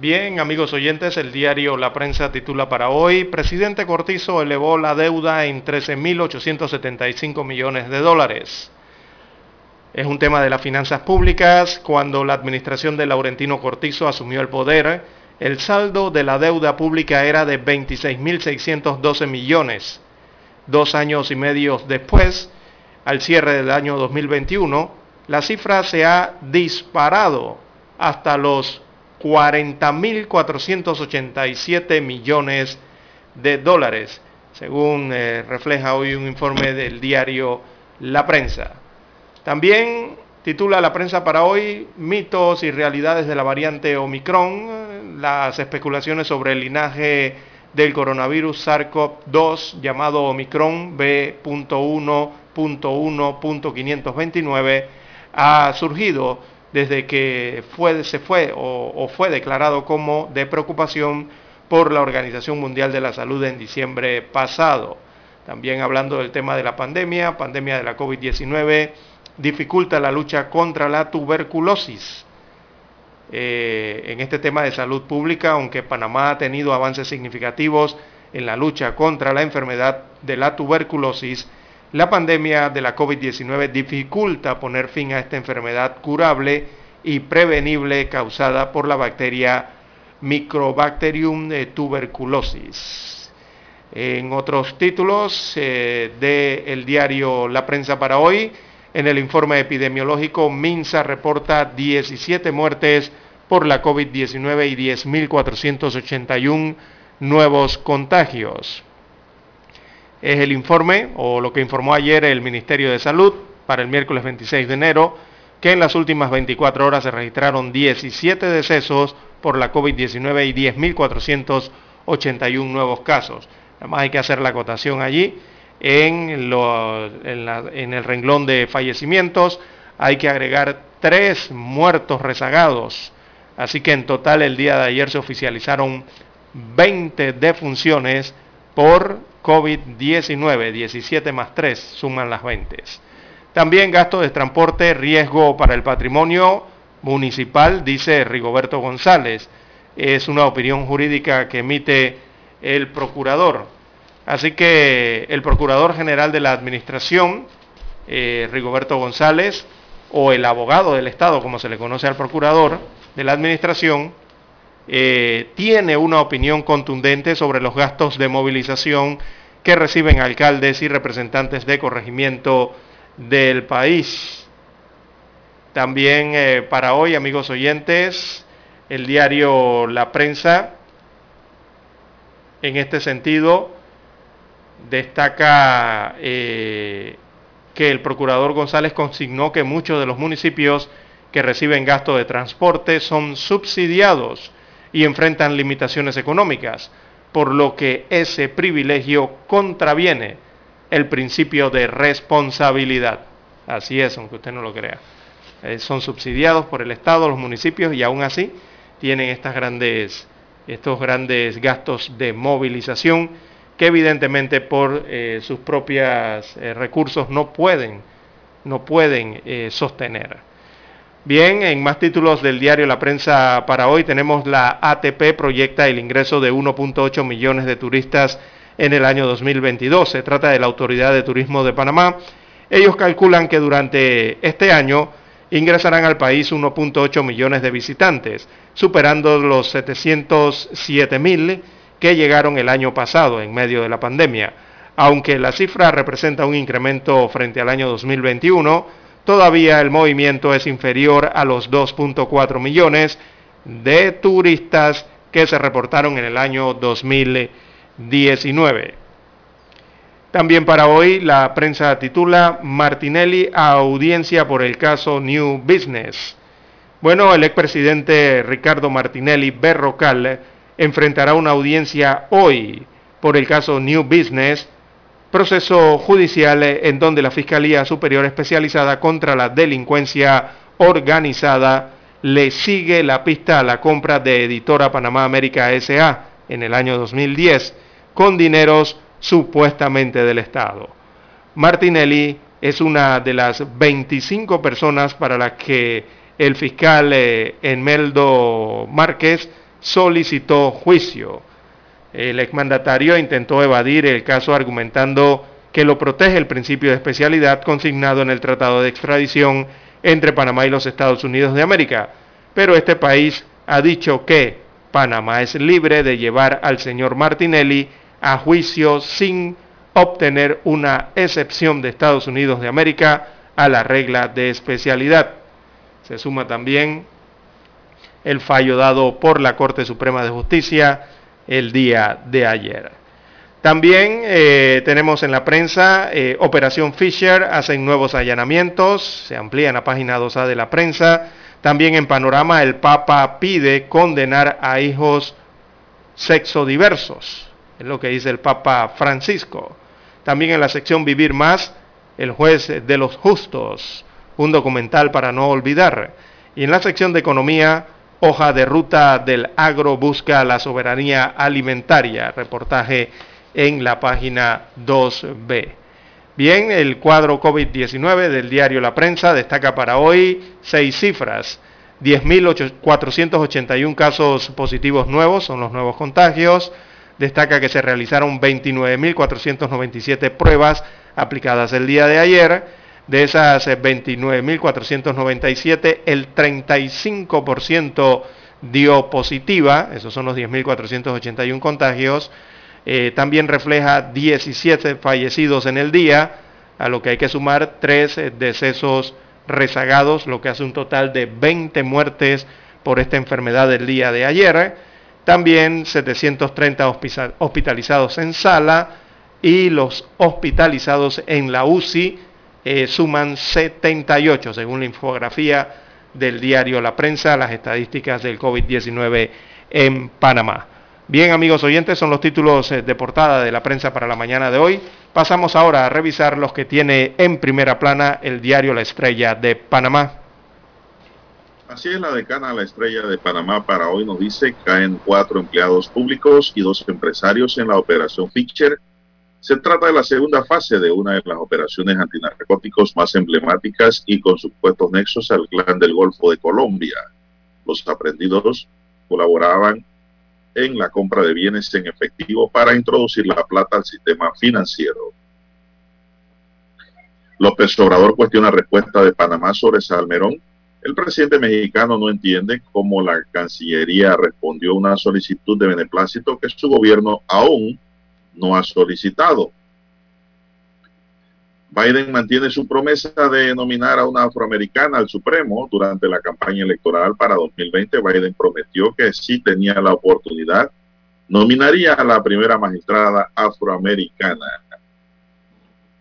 [SPEAKER 3] Bien, amigos oyentes, el diario La Prensa titula para hoy, Presidente Cortizo elevó la deuda en 13.875 millones de dólares. Es un tema de las finanzas públicas. Cuando la administración de Laurentino Cortizo asumió el poder, el saldo de la deuda pública era de 26.612 millones. Dos años y medio después, al cierre del año 2021, la cifra se ha disparado hasta los 40.487 millones de dólares, según eh, refleja hoy un informe del diario La Prensa. También titula la prensa para hoy mitos y realidades de la variante Omicron, las especulaciones sobre el linaje del coronavirus SARS-CoV-2 llamado Omicron B.1.1.529 ha surgido desde que fue, se fue o, fue declarado como de preocupación por la Organización Mundial de la Salud en diciembre pasado. También hablando del tema de la pandemia, pandemia de la COVID-19, dificulta la lucha contra la tuberculosis. Eh, en este tema de salud pública, aunque Panamá ha tenido avances significativos en la lucha contra la enfermedad de la tuberculosis, la pandemia de la COVID-19 dificulta poner fin a esta enfermedad curable y prevenible causada por la bacteria Microbacterium tuberculosis. En otros títulos eh, del diario La Prensa para hoy, en el informe epidemiológico, MINSA reporta 17 muertes por la COVID-19 y 10.481 nuevos contagios. Es el informe, o lo que informó ayer el Ministerio de Salud para el miércoles 26 de enero, que en las últimas 24 horas se registraron 17 decesos por la COVID-19 y 10.481 nuevos casos. Además hay que hacer la acotación allí en, el renglón de fallecimientos hay que agregar tres muertos rezagados. Así que en total el día de ayer se oficializaron 20 defunciones por COVID-19, 17 más 3 suman las 20. También gasto de transporte, riesgo para el patrimonio municipal, dice Rigoberto González. Es una opinión jurídica que emite el procurador. Así que el Procurador General de la Administración, eh, Rigoberto González, o el abogado del Estado, como se le conoce al Procurador de la Administración, eh, tiene una opinión contundente sobre los gastos de movilización que reciben alcaldes y representantes de corregimiento del país. También eh, para hoy, amigos oyentes, el diario La Prensa, en este sentido, destaca eh, que el procurador González consignó que muchos de los municipios que reciben gasto de transporte son subsidiados y enfrentan limitaciones económicas, por lo que ese privilegio contraviene el principio de responsabilidad. Así es, aunque usted no lo crea. Eh, son subsidiados por el Estado, los municipios, y aún así tienen estas grandes, estos grandes gastos de movilización que evidentemente por eh, sus propios eh, recursos no pueden, no pueden sostener. Bien, en más títulos del diario La Prensa para hoy tenemos la ATP proyecta el ingreso de 1.8 millones de turistas en el año 2022. Se trata de la Autoridad de Turismo de Panamá. Ellos calculan que durante este año ingresarán al país 1.8 millones de visitantes, superando los 707 mil que llegaron el año pasado en medio de la pandemia. Aunque la cifra representa un incremento frente al año 2021, todavía el movimiento es inferior a los 2.4 millones de turistas que se reportaron en el año 2019. También para hoy la prensa titula Martinelli a audiencia por el caso New Business. Bueno, el expresidente Ricardo Martinelli Berrocal enfrentará una audiencia hoy por el caso New Business, proceso judicial en donde la Fiscalía Superior Especializada contra la Delincuencia Organizada le sigue la pista a la compra de Editora Panamá América SA en el año 2010 con dineros supuestamente del Estado. Martinelli es una de las 25 personas para las que el fiscal eh, Enmeldo Márquez solicitó juicio. El exmandatario intentó evadir el caso argumentando que lo protege el principio de especialidad consignado en el Tratado de Extradición entre Panamá y los Estados Unidos de América, pero este país ha dicho que Panamá es libre de llevar al señor Martinelli a juicio sin obtener una excepción de Estados Unidos de América a la regla de especialidad. Se suma también el fallo dado por la Corte Suprema de Justicia el día de ayer. También eh, tenemos en la prensa eh, Operación Fisher, hacen nuevos allanamientos, se amplía en la página 2A de la prensa. También en Panorama el Papa pide condenar a hijos sexodiversos, es lo que dice el Papa Francisco. También en la sección Vivir Más, el juez de los justos, un documental para no olvidar. Y en la sección de Economía, hoja de ruta del agro busca la soberanía alimentaria, reportaje en la página 2B. Bien, el cuadro COVID-19 del diario La Prensa destaca para hoy seis cifras. 10.481 casos positivos nuevos, son los nuevos contagios. Destaca que se realizaron 29.497 pruebas aplicadas el día de ayer. De esas 29.497, el 35% dio positiva, esos son los 10.481 contagios. Eh, también refleja 17 fallecidos en el día, a lo que hay que sumar 3 eh, decesos rezagados, lo que hace un total de 20 muertes por esta enfermedad del día de ayer. También 730 hospitalizados en sala y los hospitalizados en la UCI eh, suman 78, según la infografía del diario La Prensa, las estadísticas del COVID-19 en Panamá. Bien, amigos oyentes, son los títulos eh, de portada de la prensa para la mañana de hoy. Pasamos ahora a revisar los que tiene en primera plana el diario La Estrella de Panamá.
[SPEAKER 2] Así es, la decana La Estrella de Panamá para hoy nos dice caen cuatro empleados públicos y dos empresarios en la operación Fischer. Se trata de la segunda fase de una de las operaciones antinarcóticos más emblemáticas y con supuestos nexos al clan del Golfo de Colombia. Los aprendidos colaboraban en la compra de bienes en efectivo para introducir la plata al sistema financiero. López Obrador cuestiona respuesta de Panamá sobre Salmerón. El presidente mexicano no entiende cómo la Cancillería respondió a una solicitud de beneplácito que su gobierno aún no ha solicitado. Biden mantiene su promesa de nominar a una afroamericana al Supremo durante la campaña electoral para 2020. Biden prometió que si tenía la oportunidad, nominaría a la primera magistrada afroamericana.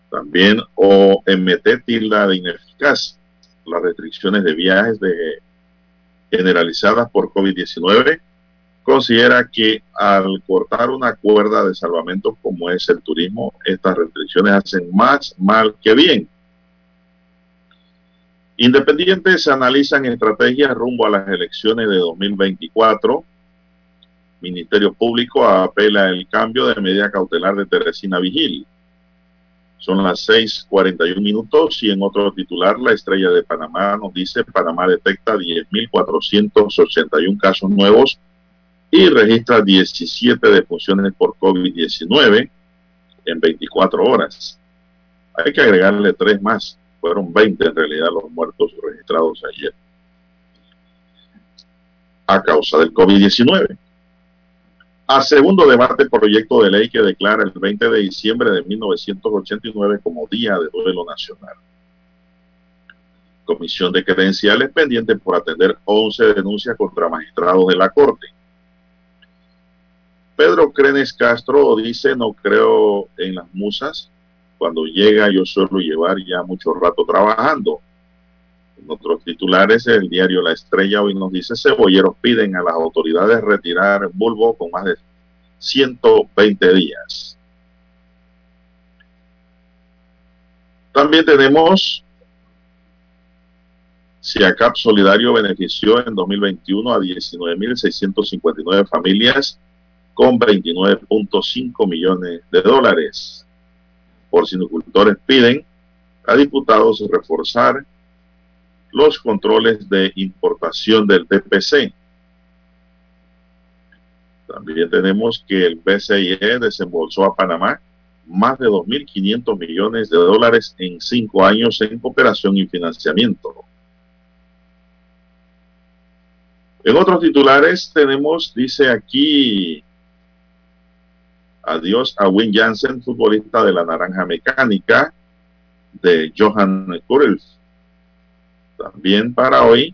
[SPEAKER 2] También OMT tilda de ineficaz las restricciones de viajes de, generalizadas por COVID-19 considera que al cortar una cuerda de salvamento como es el turismo, estas restricciones hacen más mal que bien. Independientes analizan estrategias rumbo a las elecciones de 2024. Ministerio Público apela el cambio de medida cautelar de Teresina Vigil. Son las 6:41 minutos y en otro titular, la estrella de Panamá nos dice, Panamá detecta 10.481 casos nuevos y registra 17 defunciones por COVID-19 en 24 horas. Hay que agregarle tres más. Fueron 20 en realidad los muertos registrados ayer a causa del COVID-19. A segundo debate proyecto de ley que declara el 20 de diciembre de 1989 como Día de Duelo Nacional. Comisión de credenciales pendiente por atender 11 denuncias contra magistrados de la Corte. Pedro Crenes Castro dice, no creo en las musas. Cuando llega yo suelo llevar ya mucho rato trabajando. En titulares, el diario La Estrella hoy nos dice, cebolleros piden a las autoridades retirar bulbo con más de 120 días. También tenemos CIACAP Solidario benefició en 2021 a 19.659 familias con 29.5 millones de dólares. Porcinocultores piden a diputados reforzar los controles de importación del TPC. También tenemos que el BCIE desembolsó a Panamá más de 2.500 millones de dólares en cinco años en cooperación y financiamiento. En otros titulares tenemos, dice aquí, adiós a Win Jansen, futbolista de la Naranja Mecánica de Johan Kurelf. También para hoy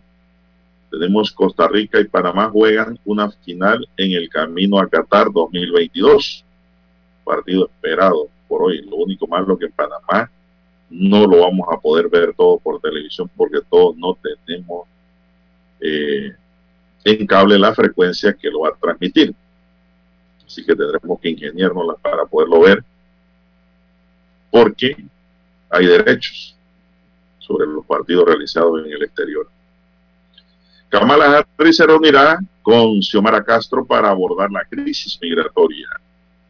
[SPEAKER 2] tenemos Costa Rica y Panamá juegan una final en el camino a Qatar 2022. Partido esperado por hoy. Lo único malo que en Panamá no lo vamos a poder ver todo por televisión porque todos no tenemos eh, en cable la frecuencia que lo va a transmitir. Así que tendremos que ingeniárnosla para poderlo ver porque hay derechos sobre los partidos realizados en el exterior. Kamala Harris se reunirá con Xiomara Castro para abordar la crisis migratoria.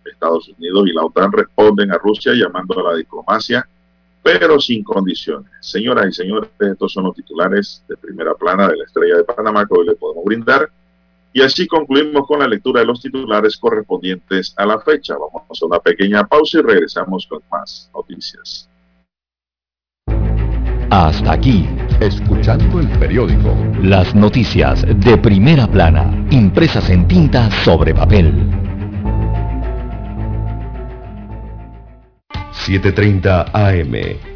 [SPEAKER 2] Estados Unidos y la OTAN responden a Rusia llamando a la diplomacia, pero sin condiciones. Señoras y señores, estos son los titulares de primera plana de la estrella de Panamá que hoy le podemos brindar. Y así concluimos con la lectura de los titulares correspondientes a la fecha. Vamos a una pequeña pausa y regresamos con más noticias.
[SPEAKER 5] Hasta aquí, escuchando el periódico. Las noticias de primera plana, impresas en tinta sobre papel.
[SPEAKER 1] 7.30 AM.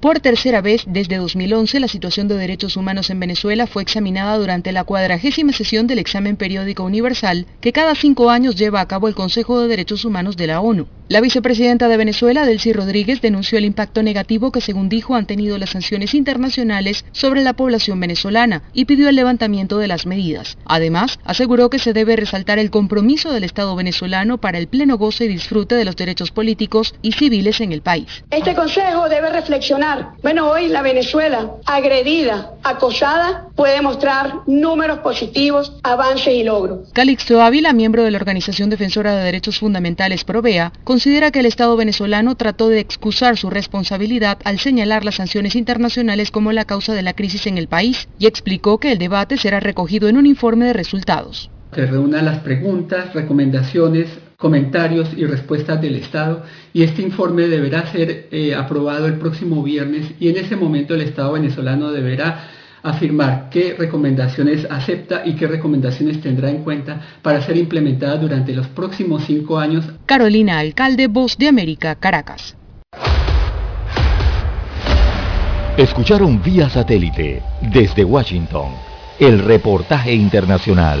[SPEAKER 9] Por tercera vez desde 2011, la situación de derechos humanos en Venezuela fue examinada durante la cuadragésima sesión del examen periódico universal que cada cinco años lleva a cabo el Consejo de Derechos Humanos de la ONU. La vicepresidenta de Venezuela, Delcy Rodríguez, denunció el impacto negativo que, según dijo, han tenido las sanciones internacionales sobre la población venezolana y pidió el levantamiento de las medidas. Además, aseguró que se debe resaltar el compromiso del Estado venezolano para el pleno goce y disfrute de los derechos políticos y civiles en el país.
[SPEAKER 10] Este Consejo debe reflexionar. Bueno, hoy la Venezuela, agredida, acosada, puede mostrar números positivos, avances y logros.
[SPEAKER 9] Calixto Ávila, miembro de la Organización Defensora de Derechos Fundamentales Provea, considera que el Estado venezolano trató de excusar su responsabilidad al señalar las sanciones internacionales como la causa de la crisis en el país y explicó que el debate será recogido en un informe de resultados.
[SPEAKER 11] Se reúnan las preguntas, recomendaciones, comentarios y respuestas del Estado y este informe deberá ser eh, aprobado el próximo viernes y en ese momento el Estado venezolano deberá afirmar qué recomendaciones acepta y qué recomendaciones tendrá en cuenta para ser implementadas durante los próximos cinco años.
[SPEAKER 9] Carolina Alcalde, Voz de América, Caracas.
[SPEAKER 5] Escucharon vía satélite desde Washington el reportaje internacional.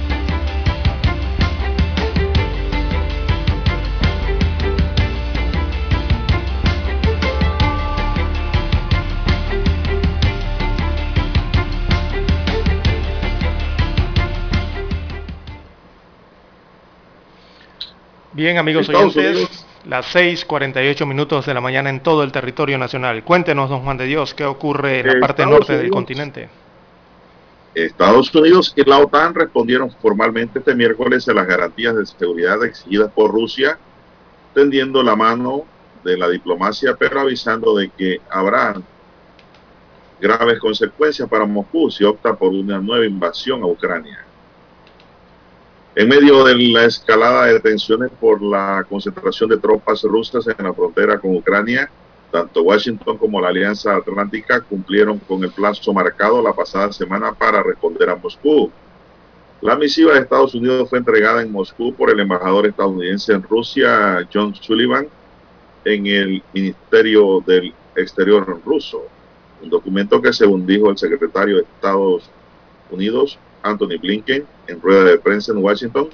[SPEAKER 3] Bien, amigos oyentes, las 6:48 minutos de la mañana en todo el territorio nacional. Cuéntenos, don Juan de Dios, qué ocurre en la parte norte del continente.
[SPEAKER 2] Estados Unidos y la OTAN respondieron formalmente este miércoles a las garantías de seguridad exigidas por Rusia, tendiendo la mano de la diplomacia, pero avisando de que habrá graves consecuencias para Moscú si opta por una nueva invasión a Ucrania. En medio de la escalada de tensiones por la concentración de tropas rusas en la frontera con Ucrania, tanto Washington como la Alianza Atlántica cumplieron con el plazo marcado la pasada semana para responder a Moscú. La misiva de Estados Unidos fue entregada en Moscú por el embajador estadounidense en Rusia, John Sullivan, en el Ministerio del Exterior ruso. Un documento que, según dijo el secretario de Estados Unidos, Anthony Blinken, en rueda de prensa en Washington,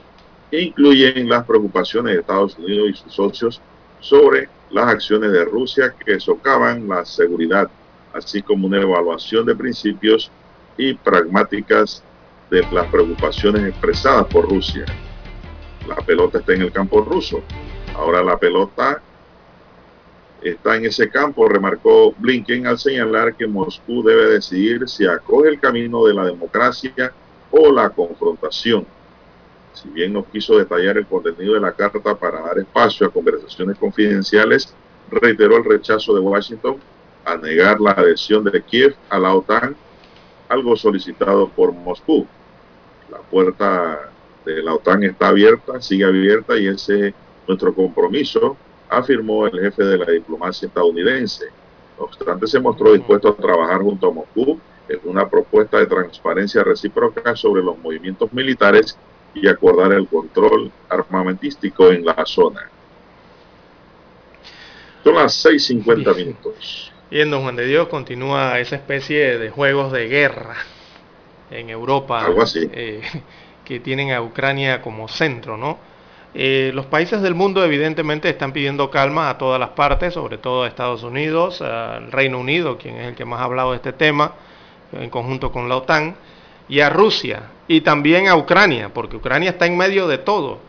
[SPEAKER 2] incluyen las preocupaciones de Estados Unidos y sus socios sobre las acciones de Rusia que socavan la seguridad, así como una evaluación de principios y pragmáticas de las preocupaciones expresadas por Rusia. La pelota está en el campo ruso. Ahora la pelota está en ese campo, remarcó Blinken al señalar que Moscú debe decidir si acoge el camino de la democracia o la confrontación. Si bien no quiso detallar el contenido de la carta para dar espacio a conversaciones confidenciales, reiteró el rechazo de Washington a negar la adhesión de Kiev a la OTAN, algo solicitado por Moscú. La puerta de la OTAN está abierta, sigue abierta y ese es nuestro compromiso, afirmó el jefe de la diplomacia estadounidense. No obstante, se mostró dispuesto a trabajar junto a Moscú una propuesta de transparencia recíproca sobre los movimientos militares y acordar el control armamentístico en la zona. Son las 6.50 minutos.
[SPEAKER 3] Y en Don Juan de Dios continúa esa especie de juegos de guerra en Europa.
[SPEAKER 2] Algo así.
[SPEAKER 3] Eh, que tienen a Ucrania como centro, ¿no? Eh, los países del mundo evidentemente están pidiendo calma a todas las partes, sobre todo a Estados Unidos, al Reino Unido, quien es el que más ha hablado de este tema, en conjunto con la OTAN, y a Rusia, y también a Ucrania, porque Ucrania está en medio de todo.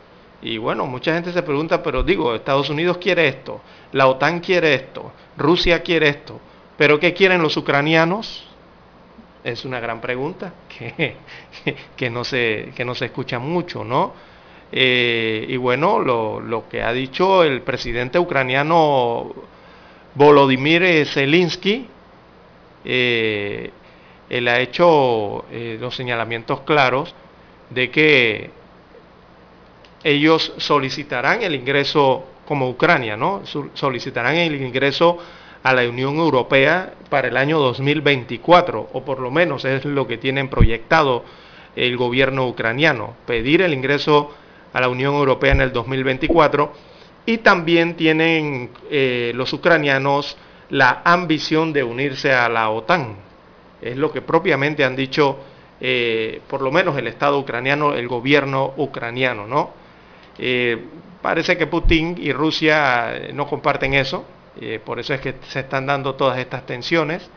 [SPEAKER 3] Y bueno, mucha gente se pregunta, pero digo, Estados Unidos quiere esto, la OTAN quiere esto, Rusia quiere esto, pero ¿qué quieren los ucranianos? Es una gran pregunta que, que, no, se, que no se escucha mucho, ¿no? Eh, y bueno, lo, lo, que ha dicho el presidente ucraniano Volodymyr Zelensky, eh, él ha hecho eh, los señalamientos claros de que ellos solicitarán el ingreso, como Ucrania, ¿no? Solicitarán el ingreso a la Unión Europea para el año 2024, o por lo menos es lo que tienen proyectado el gobierno ucraniano, pedir el ingreso a la Unión Europea en el 2024, y también tienen eh, los ucranianos la ambición de unirse a la OTAN, es lo que propiamente han dicho, eh, por lo menos el Estado ucraniano, el gobierno ucraniano, ¿no? Eh, parece que Putin y Rusia eh, no comparten eso, por eso es que se están dando todas estas tensiones.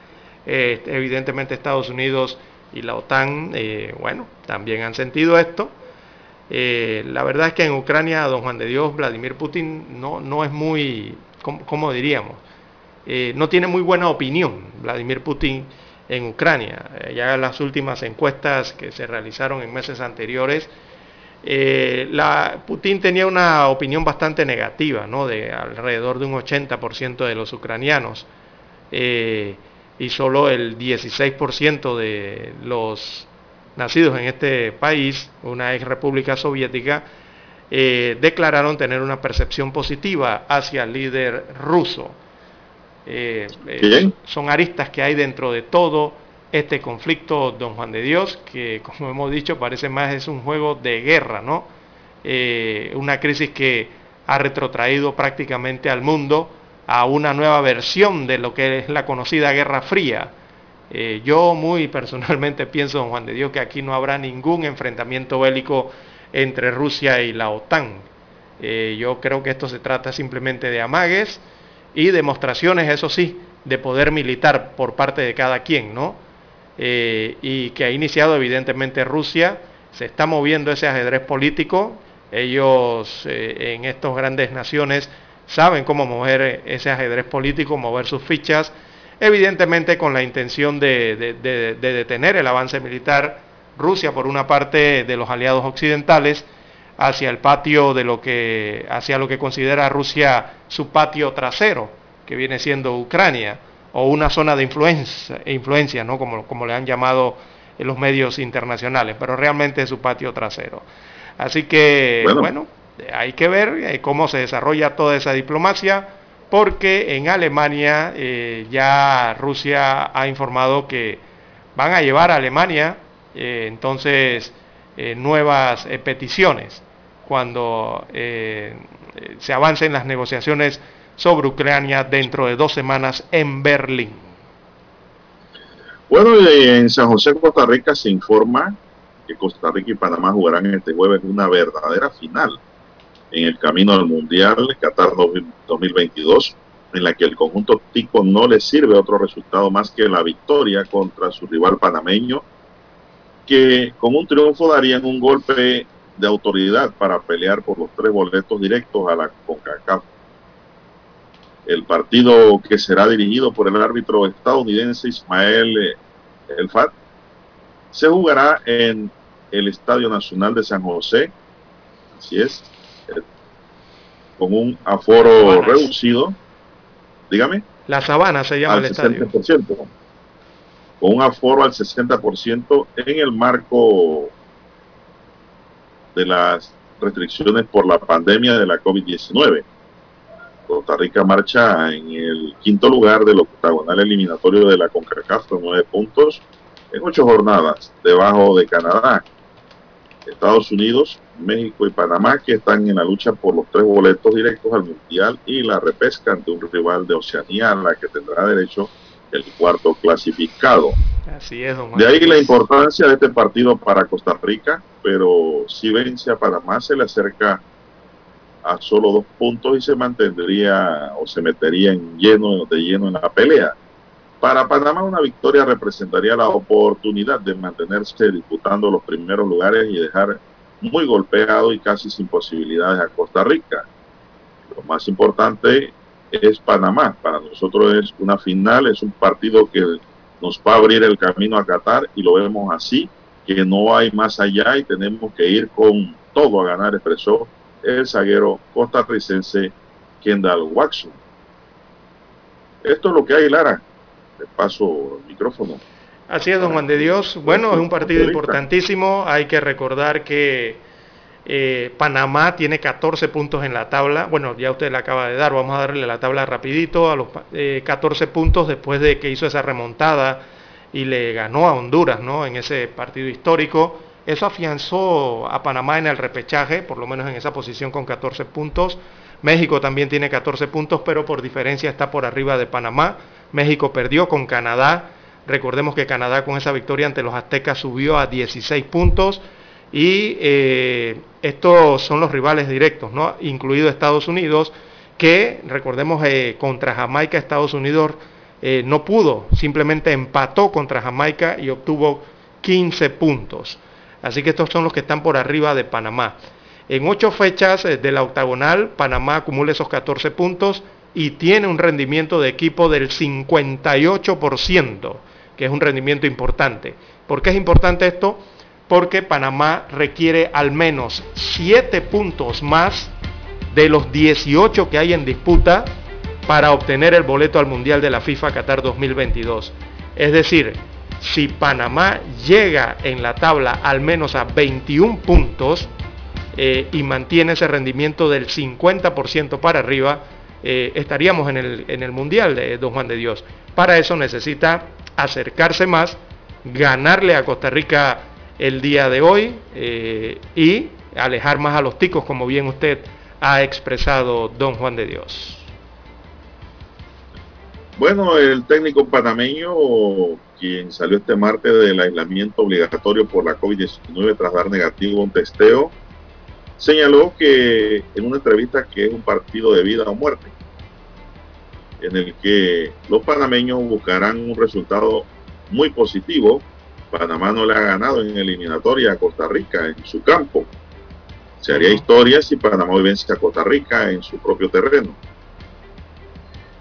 [SPEAKER 3] evidentemente Estados Unidos y la OTAN, bueno, también han sentido esto. la verdad es que en Ucrania, don Juan de Dios, Vladimir Putin no, no es muy, ¿cómo, diríamos? no tiene muy buena opinión, Vladimir Putin en Ucrania. Eh, ya las últimas encuestas que se realizaron en meses anteriores, eh, Putin tenía una opinión bastante negativa, ¿no? de alrededor de un 80% de los ucranianos, eh, y solo el 16% de los nacidos en este país, una ex república soviética, declararon tener una percepción positiva hacia el líder ruso. Eh, eh, son aristas que hay dentro de todo este conflicto, don Juan de Dios, que como hemos dicho parece más es un juego de guerra, ¿no? Eh, una crisis que ha retrotraído prácticamente al mundo a una nueva versión de lo que es la conocida Guerra Fría. Yo muy personalmente pienso, don Juan de Dios, que aquí no habrá ningún enfrentamiento bélico entre Rusia y la OTAN. Yo creo que esto se trata simplemente de amagues y demostraciones, eso sí, de poder militar por parte de cada quien, ¿no? Eh, y que ha iniciado evidentemente Rusia, se está moviendo ese ajedrez político, ellos en estas grandes naciones saben cómo mover ese ajedrez político, mover sus fichas, evidentemente con la intención de, detener el avance militar, Rusia por una parte de los aliados occidentales, hacia el patio de lo que, hacia lo que considera Rusia su patio trasero, que viene siendo Ucrania, o una zona de influencia, influencia ¿no? como, como le han llamado en los medios internacionales, pero realmente es su patio trasero. Así que, bueno hay que ver eh, cómo se desarrolla toda esa diplomacia, porque en Alemania eh, ya Rusia ha informado que van a llevar a Alemania eh, entonces nuevas peticiones cuando se avancen las negociaciones sobre Ucrania dentro de dos semanas en Berlín.
[SPEAKER 2] Bueno, en San José, Costa Rica se informa que Costa Rica y Panamá jugarán este jueves una verdadera final en el camino al Mundial Qatar 2022, en la que el conjunto tico no le sirve otro resultado más que la victoria contra su rival panameño, que con un triunfo darían un golpe de autoridad para pelear por los tres boletos directos a la CONCACAF. El partido que será dirigido por el árbitro estadounidense Ismael Elfat se jugará en el Estadio Nacional de San José, así es, con un aforo reducido. Dígame.
[SPEAKER 3] La sabana se llama al el 60%,
[SPEAKER 2] Con un aforo al 60% en el marco de las restricciones por la pandemia de la COVID-19. Costa Rica marcha en el quinto lugar del octagonal eliminatorio de la CONCACAF con nueve puntos en ocho jornadas, debajo de Canadá, Estados Unidos, México y Panamá, que están en la lucha por los tres boletos directos al Mundial y la repesca ante un rival de Oceanía, la que tendrá derecho el cuarto clasificado.
[SPEAKER 3] Así es,
[SPEAKER 2] De ahí la importancia de este partido para Costa Rica, pero si vence a Panamá se le acerca a solo dos puntos y se mantendría o se metería en lleno de lleno en la pelea. Para Panamá una victoria representaría la oportunidad de mantenerse disputando los primeros lugares y dejar muy golpeado y casi sin posibilidades a Costa Rica. Lo más importante es Panamá. Para nosotros es una final, es un partido que nos va a abrir el camino a Qatar y lo vemos así, que no hay más allá y tenemos que ir con todo a ganar, expresó el zaguero costarricense Kendall Watson. Esto es lo que hay, Lara paso el micrófono.
[SPEAKER 3] Así es, don Juan de Dios. Bueno, es un partido importantísimo. Hay que recordar que eh, Panamá tiene 14 puntos en la tabla. Bueno, ya usted le acaba de dar. Vamos a darle la tabla rapidito a los 14 eh, puntos después de que hizo esa remontada y le ganó a Honduras, ¿no? En ese partido histórico. Eso afianzó a Panamá en el repechaje, por lo menos en esa posición con 14 puntos. México también tiene 14 puntos, pero por diferencia está por arriba de Panamá. México perdió con Canadá. Recordemos que Canadá con esa victoria ante los aztecas subió a 16 puntos. Y eh, estos son los rivales directos, ¿no? incluido Estados Unidos, que recordemos eh, contra Jamaica Estados Unidos eh, no pudo, simplemente empató contra Jamaica y obtuvo 15 puntos. Así que estos son los que están por arriba de Panamá. En ocho fechas de la octagonal, Panamá acumula esos 14 puntos y tiene un rendimiento de equipo del 58%, que es un rendimiento importante. ¿Por qué es importante esto? Porque Panamá requiere al menos 7 puntos más de los 18 que hay en disputa para obtener el boleto al Mundial de la FIFA Qatar 2022. Es decir, si Panamá llega en la tabla al menos a 21 puntos eh, y mantiene ese rendimiento del 50% para arriba, eh, estaríamos en el, en el Mundial de Don Juan de Dios. Para eso necesita acercarse más, ganarle a Costa Rica el día de hoy eh, y alejar más a los ticos, como bien usted ha expresado Don Juan de Dios.
[SPEAKER 2] Bueno, el técnico panameño, quien salió este martes del aislamiento obligatorio por la COVID-19 tras dar negativo un testeo, señaló que en una entrevista que es un partido de vida o muerte, en el que los panameños buscarán un resultado muy positivo. Panamá no le ha ganado en eliminatoria a Costa Rica en su campo. Se haría historia si Panamá vence a Costa Rica en su propio terreno.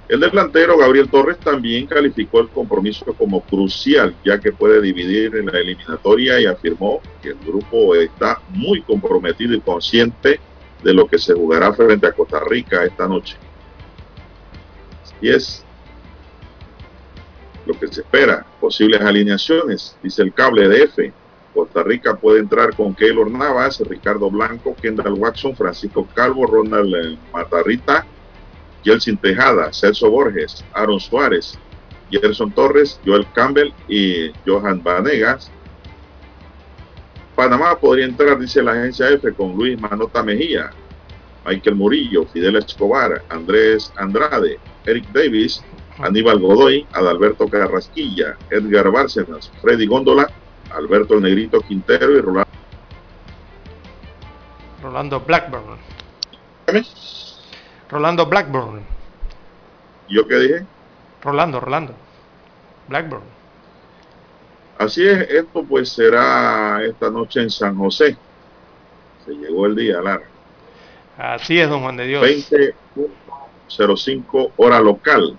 [SPEAKER 2] El delantero Gabriel Torres también calificó el compromiso como crucial, ya que puede dividir en la eliminatoria y afirmó que el grupo está muy comprometido y consciente de lo que se jugará frente a Costa Rica esta noche. Y es lo que se espera. Posibles alineaciones, dice el cable de F. Costa Rica puede entrar con Keylor Navas, Ricardo Blanco, Kendall Watson, Francisco Calvo, Ronald Matarrita, Jelsin Tejada, Celso Borges, Aaron Suárez, Gerson Torres, Joel Campbell y Johan Vanegas. Panamá podría entrar, dice la agencia F, con Luis Manota Mejía, Michael Murillo, Fidel Escobar, Andrés Andrade, Eric Davis, Aníbal Godoy, Adalberto Carrasquilla, Edgar Bárcenas, Freddy Góndola, Alberto Negrito Quintero y Rolando.
[SPEAKER 3] Rolando Blackburn. Rolando Blackburn.
[SPEAKER 2] ¿Yo qué dije?
[SPEAKER 3] Rolando, Rolando. Blackburn.
[SPEAKER 2] Así es, esto pues será esta noche en San José. Se llegó el día, Lara.
[SPEAKER 3] Así es, don Juan de Dios.
[SPEAKER 2] 20.05 hora local.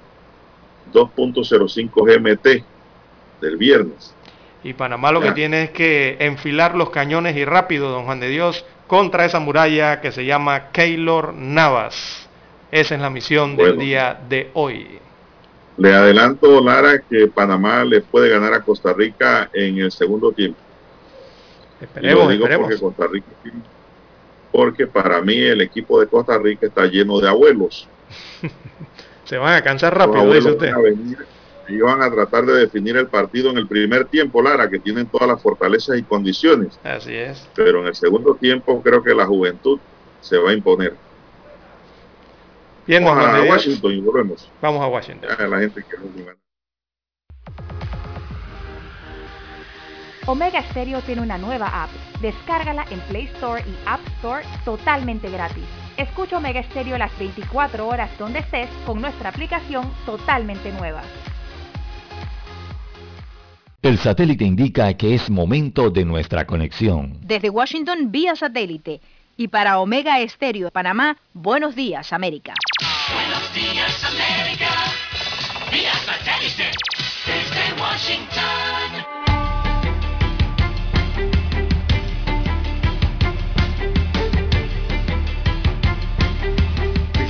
[SPEAKER 2] 2.05 GMT del viernes.
[SPEAKER 3] Y Panamá lo que tiene es que enfilar los cañones y rápido, don Juan de Dios, contra esa muralla que se llama Keylor Navas. Esa es la misión del día de hoy.
[SPEAKER 2] Le adelanto, Lara, que Panamá le puede ganar a Costa Rica en el segundo tiempo.
[SPEAKER 3] Esperemos,
[SPEAKER 2] digo
[SPEAKER 3] esperemos.
[SPEAKER 2] porque Costa Rica porque para mí el equipo de Costa Rica está lleno de abuelos.
[SPEAKER 3] Se van a cansar rápido, dice usted.
[SPEAKER 2] y van a tratar de definir el partido en el primer tiempo, Lara, que tienen todas las fortalezas y condiciones.
[SPEAKER 3] Así es.
[SPEAKER 2] Pero en el segundo tiempo creo que la juventud se va a imponer.
[SPEAKER 3] Bien,
[SPEAKER 2] Vamos a. Washington y volvemos.
[SPEAKER 3] Vamos a Washington.
[SPEAKER 2] La gente que.
[SPEAKER 12] Omega Stereo tiene una nueva app. Descárgala en Play Store y App Store totalmente gratis. Escucha Omega Stereo las 24 horas donde estés con nuestra aplicación totalmente nueva.
[SPEAKER 5] El satélite indica que es momento de nuestra conexión.
[SPEAKER 13] Desde Washington vía satélite y para Omega Estéreo de Panamá, buenos días América.
[SPEAKER 14] Buenos días América, vía satélite, desde Washington.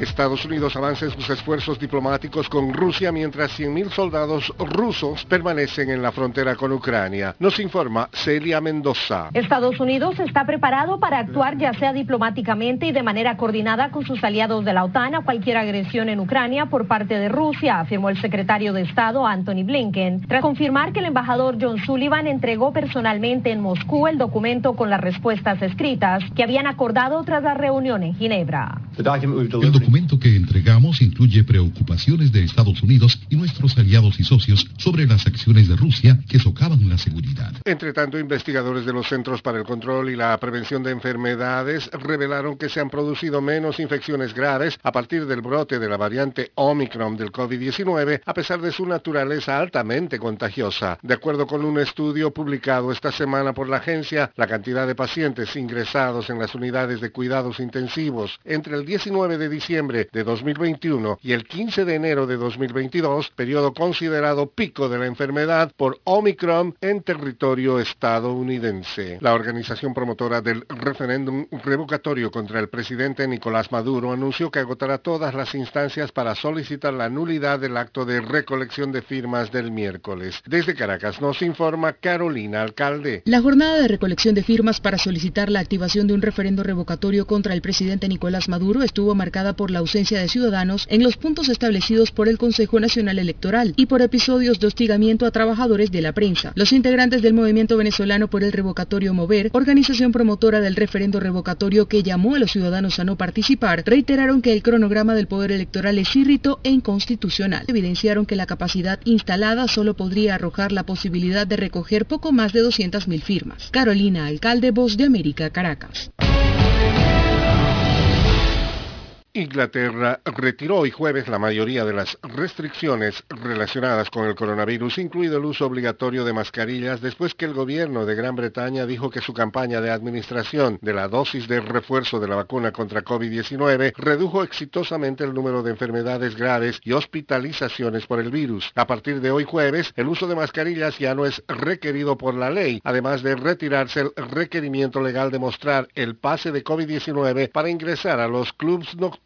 [SPEAKER 15] Estados Unidos avanza en sus esfuerzos diplomáticos con Rusia mientras 100.000 soldados rusos permanecen en la frontera con Ucrania. Nos informa Celia Mendoza.
[SPEAKER 16] Estados Unidos está preparado para actuar ya sea diplomáticamente y de manera coordinada con sus aliados de la OTAN a cualquier agresión en Ucrania por parte de Rusia, afirmó el secretario de Estado Anthony Blinken, tras confirmar que el embajador John Sullivan entregó personalmente en Moscú el documento con las respuestas escritas que habían acordado tras la reunión en Ginebra.
[SPEAKER 4] El documento que entregamos incluye preocupaciones de Estados Unidos y nuestros aliados y socios sobre las acciones de Rusia que socavan la seguridad.
[SPEAKER 15] Entre tanto, investigadores de los Centros para el Control y la Prevención de Enfermedades revelaron que se han producido menos infecciones graves a partir del brote de la variante Omicron del COVID-19, a pesar de su naturaleza altamente contagiosa. De acuerdo con un estudio publicado esta semana por la agencia, la cantidad de pacientes ingresados en las unidades de cuidados intensivos entre el 19 de diciembre de 2021 y el 15 de enero de 2022, periodo considerado pico de la enfermedad por Omicron en territorio estadounidense. La organización promotora del referéndum revocatorio contra el presidente Nicolás Maduro anunció que agotará todas las instancias para solicitar la nulidad del acto de recolección de firmas del miércoles. Desde Caracas nos informa Carolina Alcalde.
[SPEAKER 9] La jornada de recolección de firmas para solicitar la activación de un referendo revocatorio contra el presidente Nicolás Maduro estuvo marcada por por la ausencia de ciudadanos en los puntos establecidos por el Consejo Nacional Electoral y por episodios de hostigamiento a trabajadores de la prensa. Los integrantes del Movimiento Venezolano por el Revocatorio Mover, organización promotora del referendo revocatorio que llamó a los ciudadanos a no participar, reiteraron que el cronograma del Poder Electoral es irrito e inconstitucional. Evidenciaron que la capacidad instalada solo podría arrojar la posibilidad de recoger poco más de 200.000 firmas. Carolina Alcalde, Voz de América, Caracas.
[SPEAKER 15] Inglaterra retiró hoy jueves la mayoría de las restricciones relacionadas con el coronavirus, incluido el uso obligatorio de mascarillas, después que el gobierno de Gran Bretaña dijo que su campaña de administración de la dosis de refuerzo de la vacuna contra COVID-19 redujo exitosamente el número de enfermedades graves y hospitalizaciones por el virus. A partir de hoy jueves, el uso de mascarillas ya no es requerido por la ley, además de retirarse el requerimiento legal de mostrar el pase de COVID-19 para ingresar a los clubs nocturnos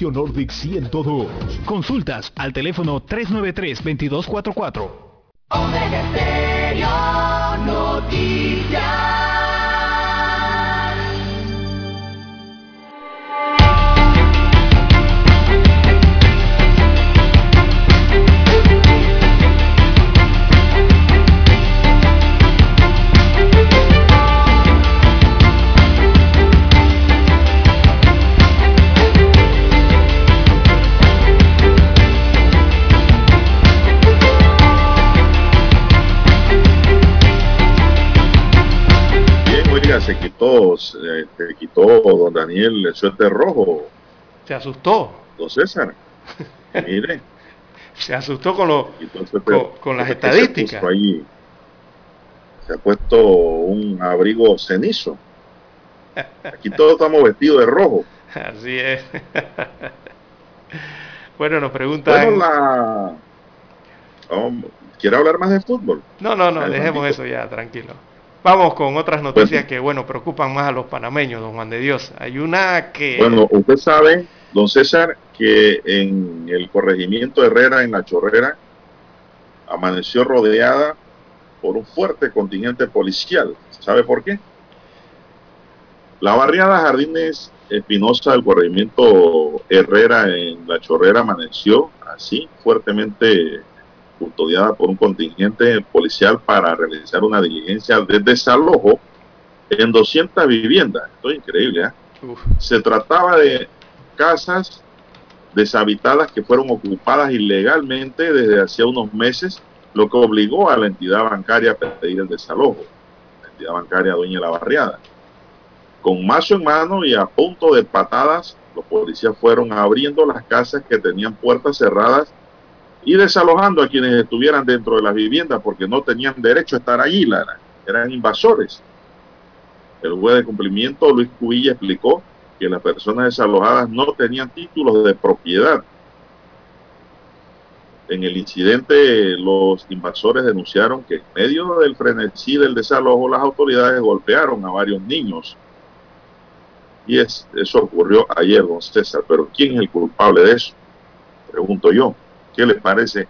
[SPEAKER 17] Nordic 102.
[SPEAKER 18] Consultas al teléfono 393-2244.
[SPEAKER 14] Omega Stereo Noticias.
[SPEAKER 2] Se quitó, se, se quitó don Daniel el suéter rojo,
[SPEAKER 3] Se asustó.
[SPEAKER 2] don César. Mire,
[SPEAKER 3] Se asustó con, lo,
[SPEAKER 2] suéter-
[SPEAKER 3] con, con las
[SPEAKER 2] se
[SPEAKER 3] estadísticas.
[SPEAKER 2] ahí. Se ha puesto un abrigo cenizo. Aquí todos estamos vestidos de rojo.
[SPEAKER 3] Así es. bueno, nos preguntan...
[SPEAKER 2] Bueno, la... ¿Quiere hablar más de fútbol?
[SPEAKER 3] No, no, no, dejemos eso ya, tranquilo. Vamos con otras noticias que, bueno, preocupan más a los panameños, don Juan de Dios. Hay una que...
[SPEAKER 2] Bueno, usted sabe, don César, que en el corregimiento Herrera, en La Chorrera, amaneció rodeada por un fuerte contingente policial. ¿Sabe por qué? La barriada Jardines Espinosa del corregimiento Herrera en La Chorrera amaneció así, fuertemente custodiada por un contingente policial para realizar una diligencia de desalojo en 200 viviendas. Esto es increíble, ¿eh? Se trataba de casas deshabitadas que fueron ocupadas ilegalmente desde hacía unos meses, lo que obligó a la entidad bancaria a pedir el desalojo, la entidad bancaria dueña de la barriada. Con mazo en mano y a punto de patadas, los policías fueron abriendo las casas que tenían puertas cerradas y desalojando a quienes estuvieran dentro de las viviendas porque no tenían derecho a estar allí, Lara. eran invasores. El juez de cumplimiento, Luis Cubilla, explicó que las personas desalojadas no tenían títulos de propiedad. En el incidente, los invasores denunciaron que en medio del frenesí del desalojo, las autoridades golpearon a varios niños. Y es, eso ocurrió ayer, don César. Pero ¿quién es el culpable de eso? Pregunto yo. ¿Qué les parece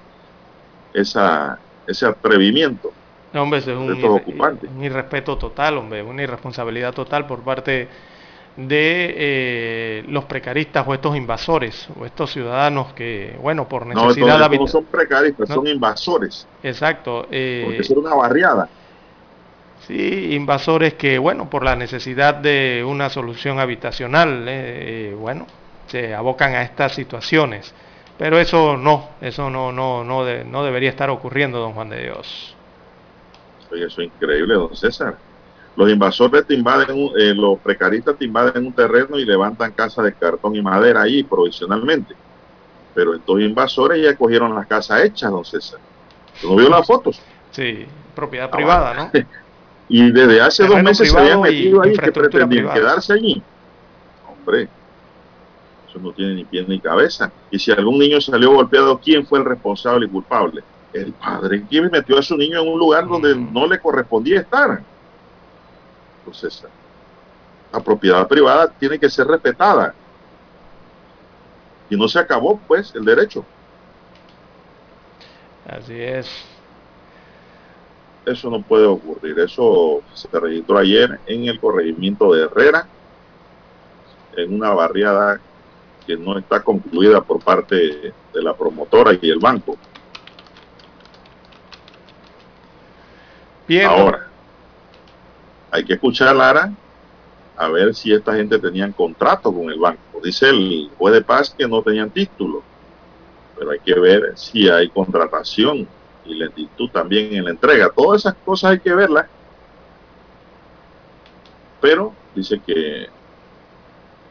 [SPEAKER 2] esa, ese atrevimiento?
[SPEAKER 3] no, hombre, eso es un, irre- un irrespeto total, hombre, una irresponsabilidad total por parte de eh, los precaristas o estos invasores o estos ciudadanos que, bueno, por
[SPEAKER 2] No,
[SPEAKER 3] necesidad
[SPEAKER 2] no
[SPEAKER 3] habit-
[SPEAKER 2] son precaristas,
[SPEAKER 3] No.
[SPEAKER 2] son invasores.
[SPEAKER 3] Exacto. eh,
[SPEAKER 2] Porque es una barriada.
[SPEAKER 3] Sí, invasores que, bueno, por la necesidad de una solución habitacional, eh, bueno, se abocan a estas situaciones. Pero eso no, eso no, no, no, de- no debería estar ocurriendo, don Juan de Dios.
[SPEAKER 2] Oye, eso es increíble, don César. Los invasores te invaden, eh, los precaristas te invaden un terreno y levantan casas de cartón y madera ahí provisionalmente. Pero estos invasores ya cogieron las casas hechas, don César. ¿Tú ¿No vio las fotos?
[SPEAKER 3] Sí, propiedad
[SPEAKER 2] Ah,
[SPEAKER 3] privada, ¿no?
[SPEAKER 2] Y desde hace dos meses se habían metido ahí que pretendían
[SPEAKER 3] privada.
[SPEAKER 2] quedarse allí. Hombre, eso no tiene ni pie ni cabeza. Y si algún niño salió golpeado, ¿quién fue el responsable y culpable? El padre que metió a su niño en un lugar donde no le correspondía estar. Entonces, la propiedad privada tiene que ser respetada. Y no se acabó, pues, el derecho.
[SPEAKER 3] Así es.
[SPEAKER 2] Eso no puede ocurrir. Eso se registró ayer en el corregimiento de Herrera, en una barriada que no está concluida por parte de la promotora y el banco.
[SPEAKER 3] Bien.
[SPEAKER 2] Ahora, hay que escuchar a Lara a ver si esta gente tenían contrato con el banco. Dice el juez de paz que no tenían título, pero hay que ver si hay contratación y lentitud también en la entrega. Todas esas cosas hay que verlas. Pero dice que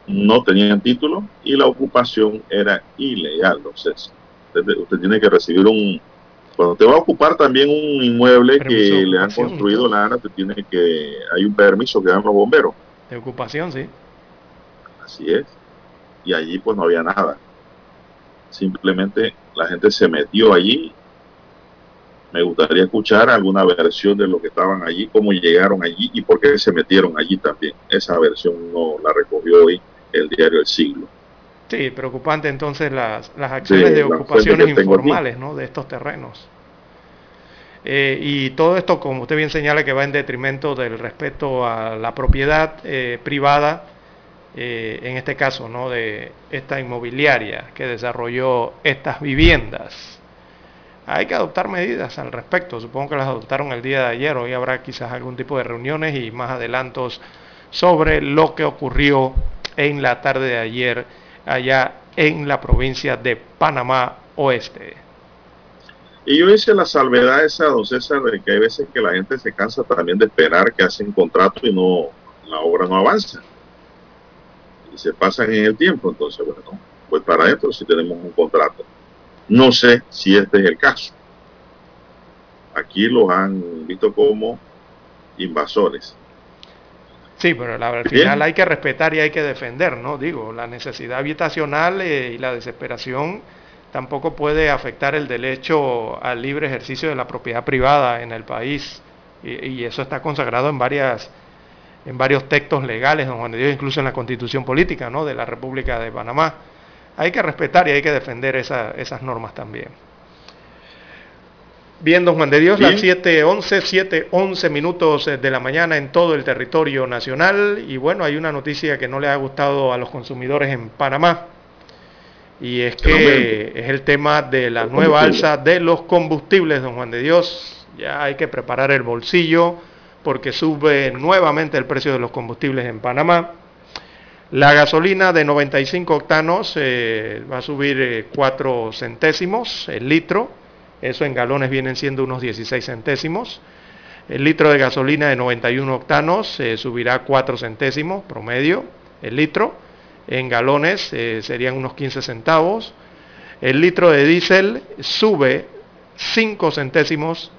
[SPEAKER 2] no tenían título y la ocupación era ilegal. Entonces, usted, usted tiene que recibir un... Cuando te va a ocupar también un inmueble
[SPEAKER 3] Permiso
[SPEAKER 2] que le han construido la ANA, te tiene que... Hay un permiso que dan los bomberos.
[SPEAKER 3] De ocupación, sí.
[SPEAKER 2] Así es. Y allí pues no había nada. Simplemente la gente se metió allí. Me gustaría escuchar alguna versión de lo que estaban allí, cómo llegaron allí y por qué se metieron allí también. Esa versión no la recogió hoy el diario El Siglo.
[SPEAKER 3] Sí, preocupante entonces las, las acciones
[SPEAKER 2] Sí,
[SPEAKER 3] de ocupaciones informales ¿no? de estos terrenos. Eh, y todo esto, como usted bien señala, que va en detrimento del respeto a la propiedad eh, privada, eh, en este caso, ¿no? de esta inmobiliaria que desarrolló estas viviendas. Hay que adoptar medidas al respecto. Supongo que las adoptaron el día de ayer. Hoy habrá quizás algún tipo de reuniones y más adelantos sobre lo que ocurrió en la tarde de ayer allá en la provincia de Panamá Oeste.
[SPEAKER 2] Y yo hice la salvedad esa, don César, de que hay veces que la gente se cansa también de esperar que hacen contrato y no la obra no avanza. Y se pasan en el tiempo, entonces, bueno, pues para adentro si tenemos un contrato. No sé si este es el caso. Aquí los han visto como invasores.
[SPEAKER 3] Sí, pero la- al final hay que respetar y hay que defender, ¿no? Digo, la necesidad habitacional eh, y la desesperación tampoco puede afectar el derecho al libre ejercicio de la propiedad privada en el país. Y, y eso está consagrado en varias en varios textos legales, don Juan de Dios, incluso en la constitución política ¿no? de la República de Panamá. Hay que respetar y hay que defender esa- esas normas también. Bien, don Juan de Dios, las 7.11, 7.11 minutos eh, de la mañana en todo el territorio nacional. Y bueno, hay una noticia que no le ha gustado a los consumidores en Panamá. Y es que es el tema de la nueva alza de los combustibles, don Juan de Dios. Ya hay que preparar el bolsillo porque sube nuevamente el precio de los combustibles en Panamá. La gasolina de 95 octanos eh, va a subir 4 centésimos el litro. Eso en galones vienen siendo unos 16 centésimos. El litro de gasolina de 91 octanos eh, subirá 4 centésimos promedio el litro. En galones eh, serían unos 15 centavos. El litro de diésel sube 5 centésimos.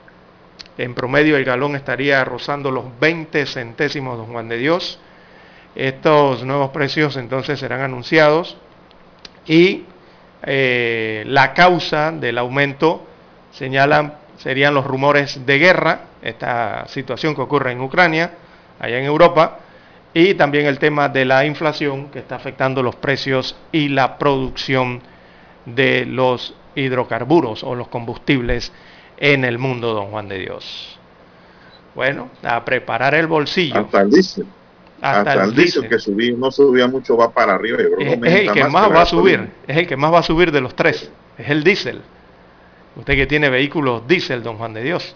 [SPEAKER 3] En promedio el galón estaría rozando los 20 centésimos, don Juan de Dios. Estos nuevos precios entonces serán anunciados y eh, la causa del aumento señalan serían los rumores de guerra, esta situación que ocurre en Ucrania, allá en Europa, y también el tema de la inflación que está afectando los precios y la producción de los hidrocarburos o los combustibles en el mundo, don Juan de Dios. Bueno, a preparar el bolsillo.
[SPEAKER 2] Hasta el diésel.
[SPEAKER 3] Hasta
[SPEAKER 2] Hasta,
[SPEAKER 3] el
[SPEAKER 2] el diésel que subí, no subía mucho, va para arriba. Yo creo que
[SPEAKER 3] Es, el que
[SPEAKER 2] más
[SPEAKER 3] va a subir, es el que más va a subir de los tres, es el diésel. Usted que tiene vehículos diésel, don Juan de Dios.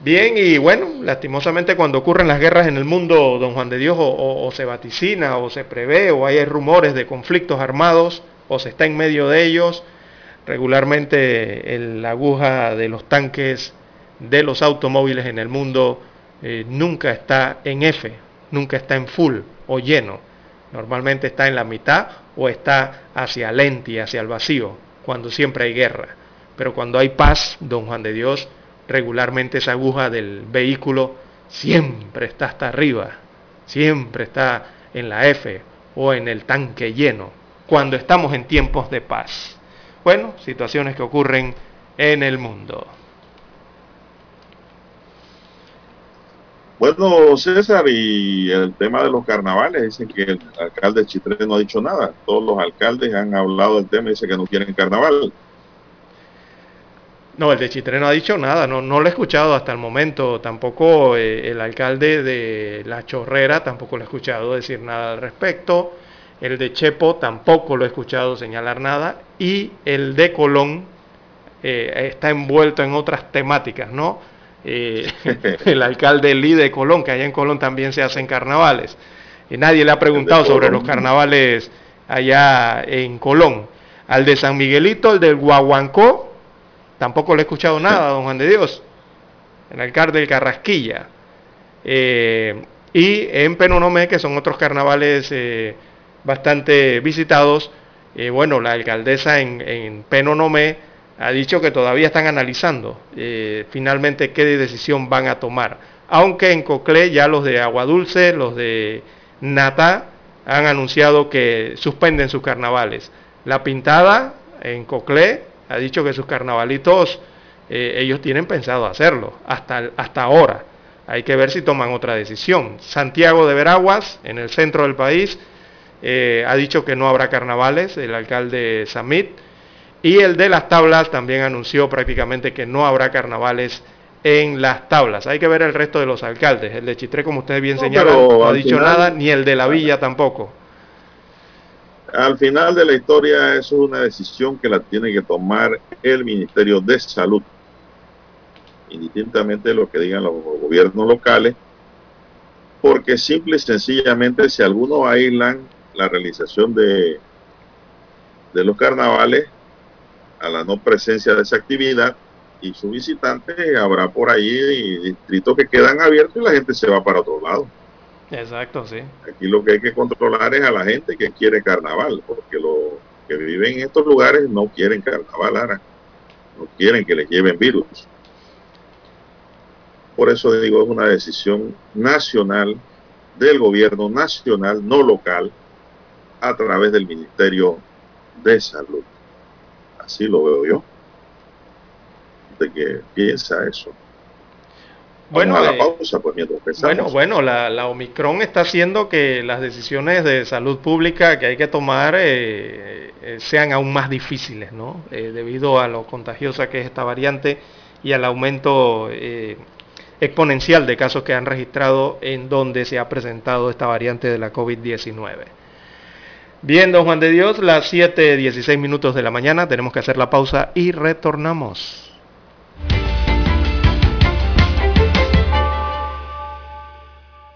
[SPEAKER 3] Bien, y bueno, lastimosamente cuando ocurren las guerras en el mundo, don Juan de Dios, o, se vaticina, o se prevé, o hay rumores de conflictos armados, o se está en medio de ellos, regularmente el, la aguja de los tanques de los automóviles en el mundo eh, nunca está en F, nunca está en full o lleno. Normalmente está en la mitad o está hacia lenti, hacia el vacío, cuando siempre hay guerra. Pero cuando hay paz, don Juan de Dios, regularmente esa aguja del vehículo siempre está hasta arriba, siempre está en la F o en el tanque lleno, cuando estamos en tiempos de paz. Bueno, situaciones que ocurren en el mundo.
[SPEAKER 2] Bueno, César, y el tema de los carnavales, dicen que el alcalde de Chitré no ha dicho nada. Todos los alcaldes han hablado del tema y dicen que no quieren carnaval.
[SPEAKER 3] No, el de Chitré no ha dicho nada, no, no lo he escuchado hasta el momento. Tampoco eh, el alcalde de La Chorrera, tampoco lo he escuchado decir nada al respecto. El de Chepo tampoco lo he escuchado señalar nada. Y el de Colón eh, está envuelto en otras temáticas, ¿no? Eh, el alcalde Lee de Colón, que allá en Colón también se hacen carnavales. Y nadie le ha preguntado sobre los carnavales allá en Colón. Al de San Miguelito, el del Guaguancó, tampoco le he escuchado nada, don Juan de Dios. El alcalde del Carrasquilla. Eh, y en Penonomé, que son otros carnavales eh, bastante visitados, eh, bueno, la alcaldesa en, en Penonomé ha dicho que todavía están analizando eh, finalmente qué decisión van a tomar. Aunque en Coclé ya los de Agua Dulce, los de Nata, han anunciado que suspenden sus carnavales. La Pintada en Coclé ha dicho que sus carnavalitos eh, ellos tienen pensado hacerlo hasta, hasta ahora. Hay que ver si toman otra decisión. Santiago de Veraguas, en el centro del país, eh, ha dicho que no habrá carnavales, el alcalde Samit. Y el de las tablas también anunció prácticamente que no habrá carnavales en las tablas. Hay que ver el resto de los alcaldes. El de Chitré, como ustedes bien
[SPEAKER 2] No,
[SPEAKER 3] señalan, no ha dicho
[SPEAKER 2] final-
[SPEAKER 3] nada, ni el de la villa tampoco.
[SPEAKER 2] Al final de la historia, eso es una decisión que la tiene que tomar el Ministerio de Salud, indistintamente de lo que digan los gobiernos locales, porque simple y sencillamente si algunos aíslan la realización de, de los carnavales a la no presencia de esa actividad y sus visitantes, habrá por ahí distritos que quedan abiertos y la gente se va para otro lado.
[SPEAKER 3] Exacto, sí.
[SPEAKER 2] Aquí lo que hay que controlar es a la gente que quiere carnaval, porque los que viven en estos lugares no quieren carnaval ahora, no quieren que les lleven virus. Por eso digo, es una decisión nacional del gobierno nacional, no local, a través del Ministerio de Salud. Así lo veo yo. ¿De qué piensa eso?
[SPEAKER 3] Bueno,
[SPEAKER 2] Vamos a la
[SPEAKER 3] eh,
[SPEAKER 2] pausa, pues mientras pensamos.
[SPEAKER 3] Bueno, bueno, la, la Omicron está haciendo que las decisiones de salud pública que hay que tomar eh, eh, sean aún más difíciles, ¿no? Eh, debido a lo contagiosa que es esta variante y al aumento exponencial de casos que han registrado en donde se ha presentado esta variante de la COVID-19. Bien, don Juan de Dios, las 7.16 minutos de la mañana, tenemos que hacer la pausa y retornamos.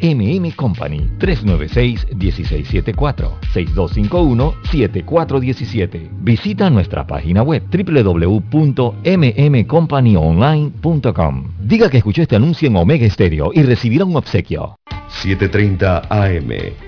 [SPEAKER 5] MM Company, 396-1674, 6251-7417. Visita nuestra página web www.mmcompanyonline.com. Diga que escuchó este anuncio en Omega Estéreo y recibirá un obsequio.
[SPEAKER 1] 7.30 AM.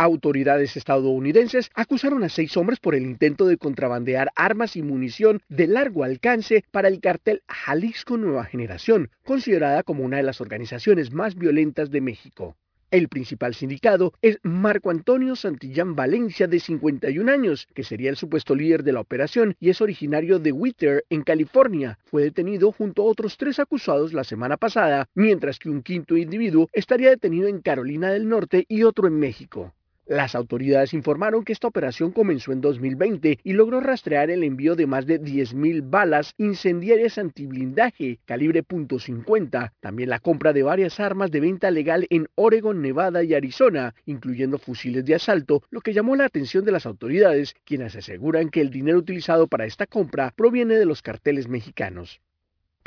[SPEAKER 8] Autoridades estadounidenses acusaron a seis hombres por el intento de contrabandear armas y munición de largo alcance para el cartel Jalisco Nueva Generación, considerada como una de las organizaciones más violentas de México. El principal sindicado es Marco Antonio Santillán Valencia, de 51 años, que sería el supuesto líder de la operación y es originario de Whittier, en California. Fue detenido junto a otros tres acusados la semana pasada, mientras que un quinto individuo estaría detenido en Carolina del Norte y otro en México. Las autoridades informaron que esta operación comenzó en 2020 y logró rastrear el envío de más de 10.000 balas incendiarias antiblindaje calibre .50, también la compra de varias armas de venta legal en Oregon, Nevada y Arizona, incluyendo fusiles de asalto, lo que llamó la atención de las autoridades, quienes aseguran que el dinero utilizado para esta compra proviene de los carteles mexicanos.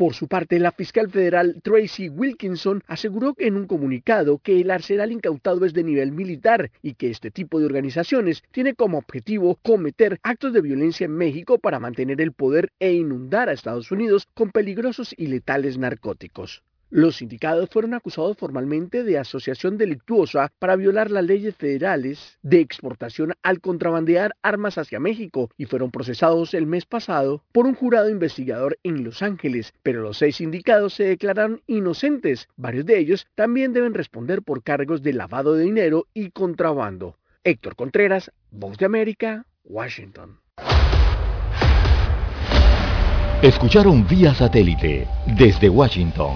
[SPEAKER 8] Por su parte, la fiscal federal Tracy Wilkinson aseguró en un comunicado que el arsenal incautado es de nivel militar y que este tipo de organizaciones tiene como objetivo cometer actos de violencia en México para mantener el poder e inundar a Estados Unidos con peligrosos y letales narcóticos. Los sindicados fueron acusados formalmente de asociación delictuosa para violar las leyes federales de exportación al contrabandear armas hacia México y fueron procesados el mes pasado por un jurado investigador en Los Ángeles, pero los seis sindicados se declararon inocentes. Varios de ellos también deben responder por cargos de lavado de dinero y contrabando. Héctor Contreras, Voz de América, Washington.
[SPEAKER 5] Escucharon vía satélite desde Washington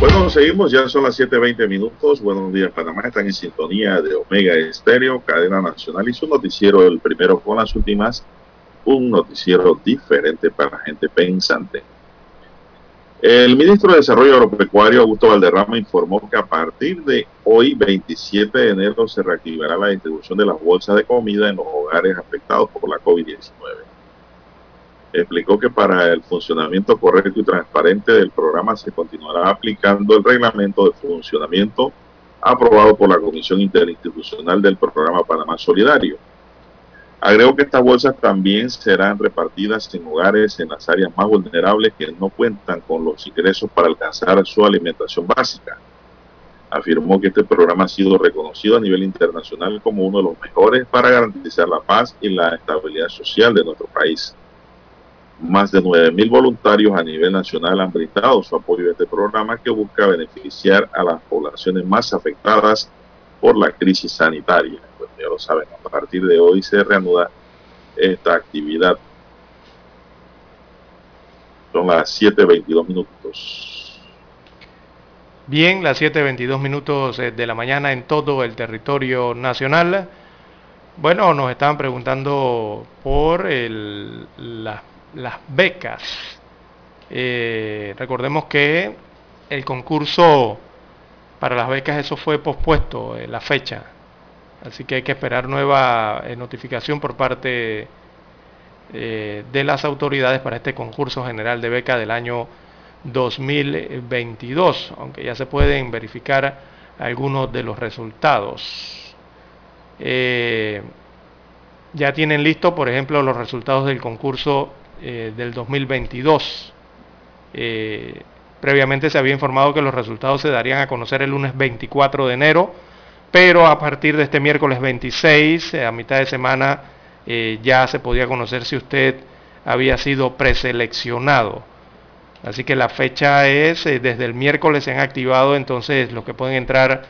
[SPEAKER 2] Bueno, seguimos, ya son las 7.20 minutos. Buenos días, Panamá. Están en sintonía de Omega Estéreo, cadena nacional y su noticiero, el primero con las últimas, un noticiero diferente para la gente pensante. El ministro de Desarrollo Agropecuario, Augusto Valderrama, informó que a partir de hoy, 27 de enero, se reactivará la distribución de las bolsas de comida en los hogares afectados por la COVID-19 explicó que para el funcionamiento correcto y transparente del programa se continuará aplicando el reglamento de funcionamiento aprobado por la Comisión Interinstitucional del Programa Panamá Solidario. Agregó que estas bolsas también serán repartidas en hogares en las áreas más vulnerables que no cuentan con los ingresos para alcanzar su alimentación básica. Afirmó que este programa ha sido reconocido a nivel internacional como uno de los mejores para garantizar la paz y la estabilidad social de nuestro país. Más de 9.000 voluntarios a nivel nacional han brindado su apoyo a este programa que busca beneficiar a las poblaciones más afectadas por la crisis sanitaria. Pues ya lo saben, a partir de hoy se reanuda esta actividad. Son las 7.22 minutos.
[SPEAKER 3] Bien, las 7.22 minutos eh, de la mañana en todo el territorio nacional. Bueno, nos estaban preguntando por el, las las becas. Eh, recordemos que el concurso para las becas, eso fue pospuesto, en la fecha. Así que hay que esperar nueva eh, notificación por parte eh, de las autoridades para este concurso general de beca del año 2022, aunque ya se pueden verificar algunos de los resultados. eh, ya tienen listo, por ejemplo, los resultados del concurso eh, del 2022. Eh, previamente se había informado que los resultados se darían a conocer el lunes 24 de enero, pero a partir de este miércoles 26, a mitad de semana, ya se podía conocer si usted había sido preseleccionado. Así que la fecha es, desde el miércoles se han activado entonces los que pueden entrar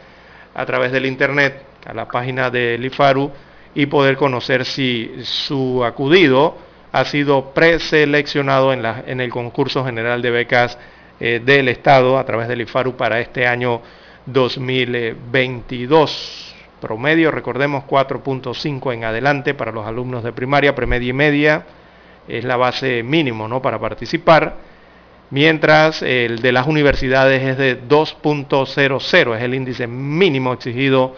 [SPEAKER 3] a través del internet a la página del IFARU y poder conocer si su acudido ha sido preseleccionado en, la, en el concurso general de becas eh, del Estado a través del IFARU para este año 2022. Promedio, recordemos, 4.5 en adelante para los alumnos de primaria, premedia y media. Es la base mínimo ¿no? para participar. Mientras el de las universidades es de 2.00, es el índice mínimo exigido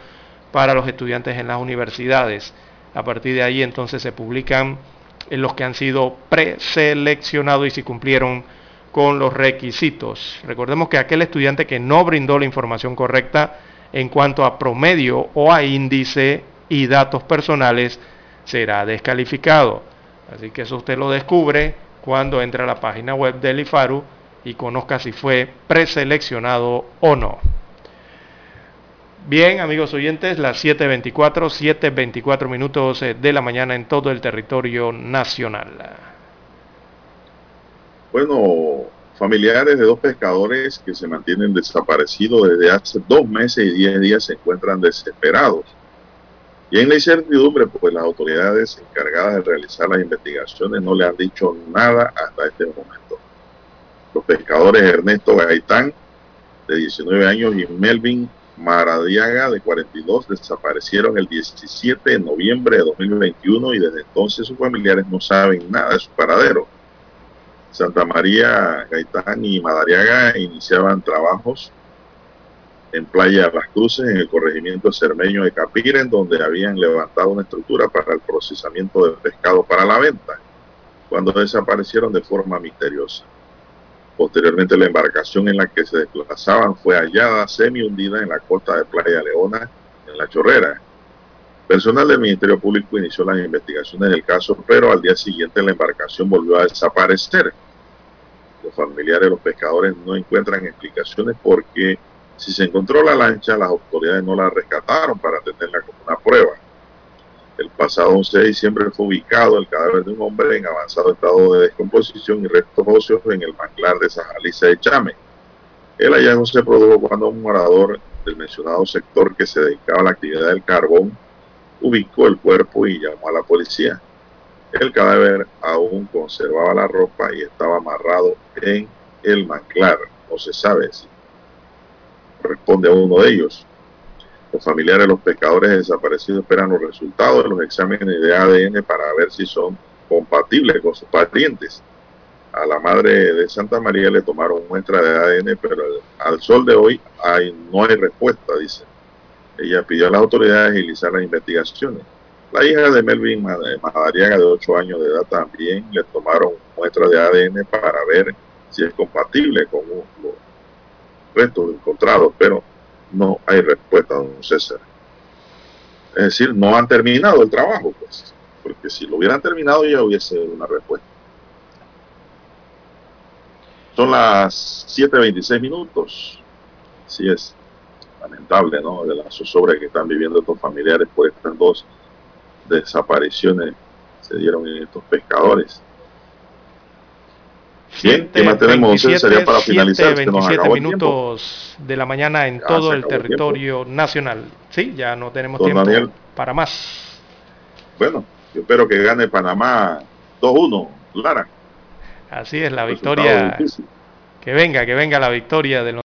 [SPEAKER 3] para los estudiantes en las universidades. A partir de ahí entonces se publican los que han sido preseleccionados y si cumplieron con los requisitos. Recordemos que aquel estudiante que no brindó la información correcta en cuanto a promedio o a índice y datos personales será descalificado. Así que eso usted lo descubre cuando entra a la página web del IFARU y conozca si fue preseleccionado o no. Bien, amigos oyentes, las 7.24, 7.24 minutos eh, de la mañana en todo el territorio nacional.
[SPEAKER 2] Bueno, familiares de dos pescadores que se mantienen desaparecidos desde hace dos meses y diez días se encuentran desesperados. Y en la incertidumbre, pues las autoridades encargadas de realizar las investigaciones no le han dicho nada hasta este momento. Los pescadores Ernesto Gaitán, de 19 años, y Melvin Maradiaga, de 42, desaparecieron el 17 de noviembre de 2021 y desde entonces sus familiares no saben nada de su paradero. Santa María, Gaitán y Madariaga iniciaban trabajos en Playa Las Cruces, en el corregimiento cermeño de Capiren, donde habían levantado una estructura para el procesamiento de pescado para la venta, cuando desaparecieron de forma misteriosa. Posteriormente, la embarcación en la que se desplazaban fue hallada semi hundida en la costa de Playa Leona, en La Chorrera. Personal del Ministerio Público inició las investigaciones del caso, pero al día siguiente la embarcación volvió a desaparecer. Los familiares de los pescadores no encuentran explicaciones porque si se encontró la lancha, las autoridades no la rescataron para tenerla como una prueba. El pasado 11 de diciembre fue ubicado el cadáver de un hombre en avanzado estado de descomposición y restos óseos en el manglar de Sajaliza de Chame. El hallazgo se produjo cuando un morador del mencionado sector que se dedicaba a la actividad del carbón ubicó el cuerpo y llamó a la policía. El cadáver aún conservaba la ropa y estaba amarrado en el manglar. No se sabe si responde a uno de ellos. Los familiares de los pescadores desaparecidos esperan los resultados de los exámenes de ADN para ver si son compatibles con sus parientes. A la madre de Santa María le tomaron muestra de ADN, pero al sol de hoy no hay respuesta, dice. Ella pidió a las autoridades agilizar las investigaciones. La hija de Melvin Madariaga, de 8 años de edad, también le tomaron muestra de ADN para ver si es compatible con los restos encontrados, pero no hay respuesta, don César. Es decir, no han terminado el trabajo, pues, porque si lo hubieran terminado ya hubiese una respuesta. Son las 7.26 minutos. Así es. Lamentable, ¿no? De la zozobra que están viviendo estos familiares por estas dos desapariciones se dieron en estos pescadores. Bien, ¿qué más tenemos?
[SPEAKER 3] 27,
[SPEAKER 2] Sería para finalizar. se nos
[SPEAKER 3] 27
[SPEAKER 2] acabó el tiempo.
[SPEAKER 3] minutos de la mañana en
[SPEAKER 2] Ya
[SPEAKER 3] todo el
[SPEAKER 2] acabó el
[SPEAKER 3] territorio nacional. Sí, ya no tenemos
[SPEAKER 2] Don
[SPEAKER 3] tiempo
[SPEAKER 2] Daniel.
[SPEAKER 3] para más.
[SPEAKER 2] Bueno, yo espero que gane Panamá 2-1, Lara.
[SPEAKER 3] Así es, la victoria. Que venga, que venga la victoria de los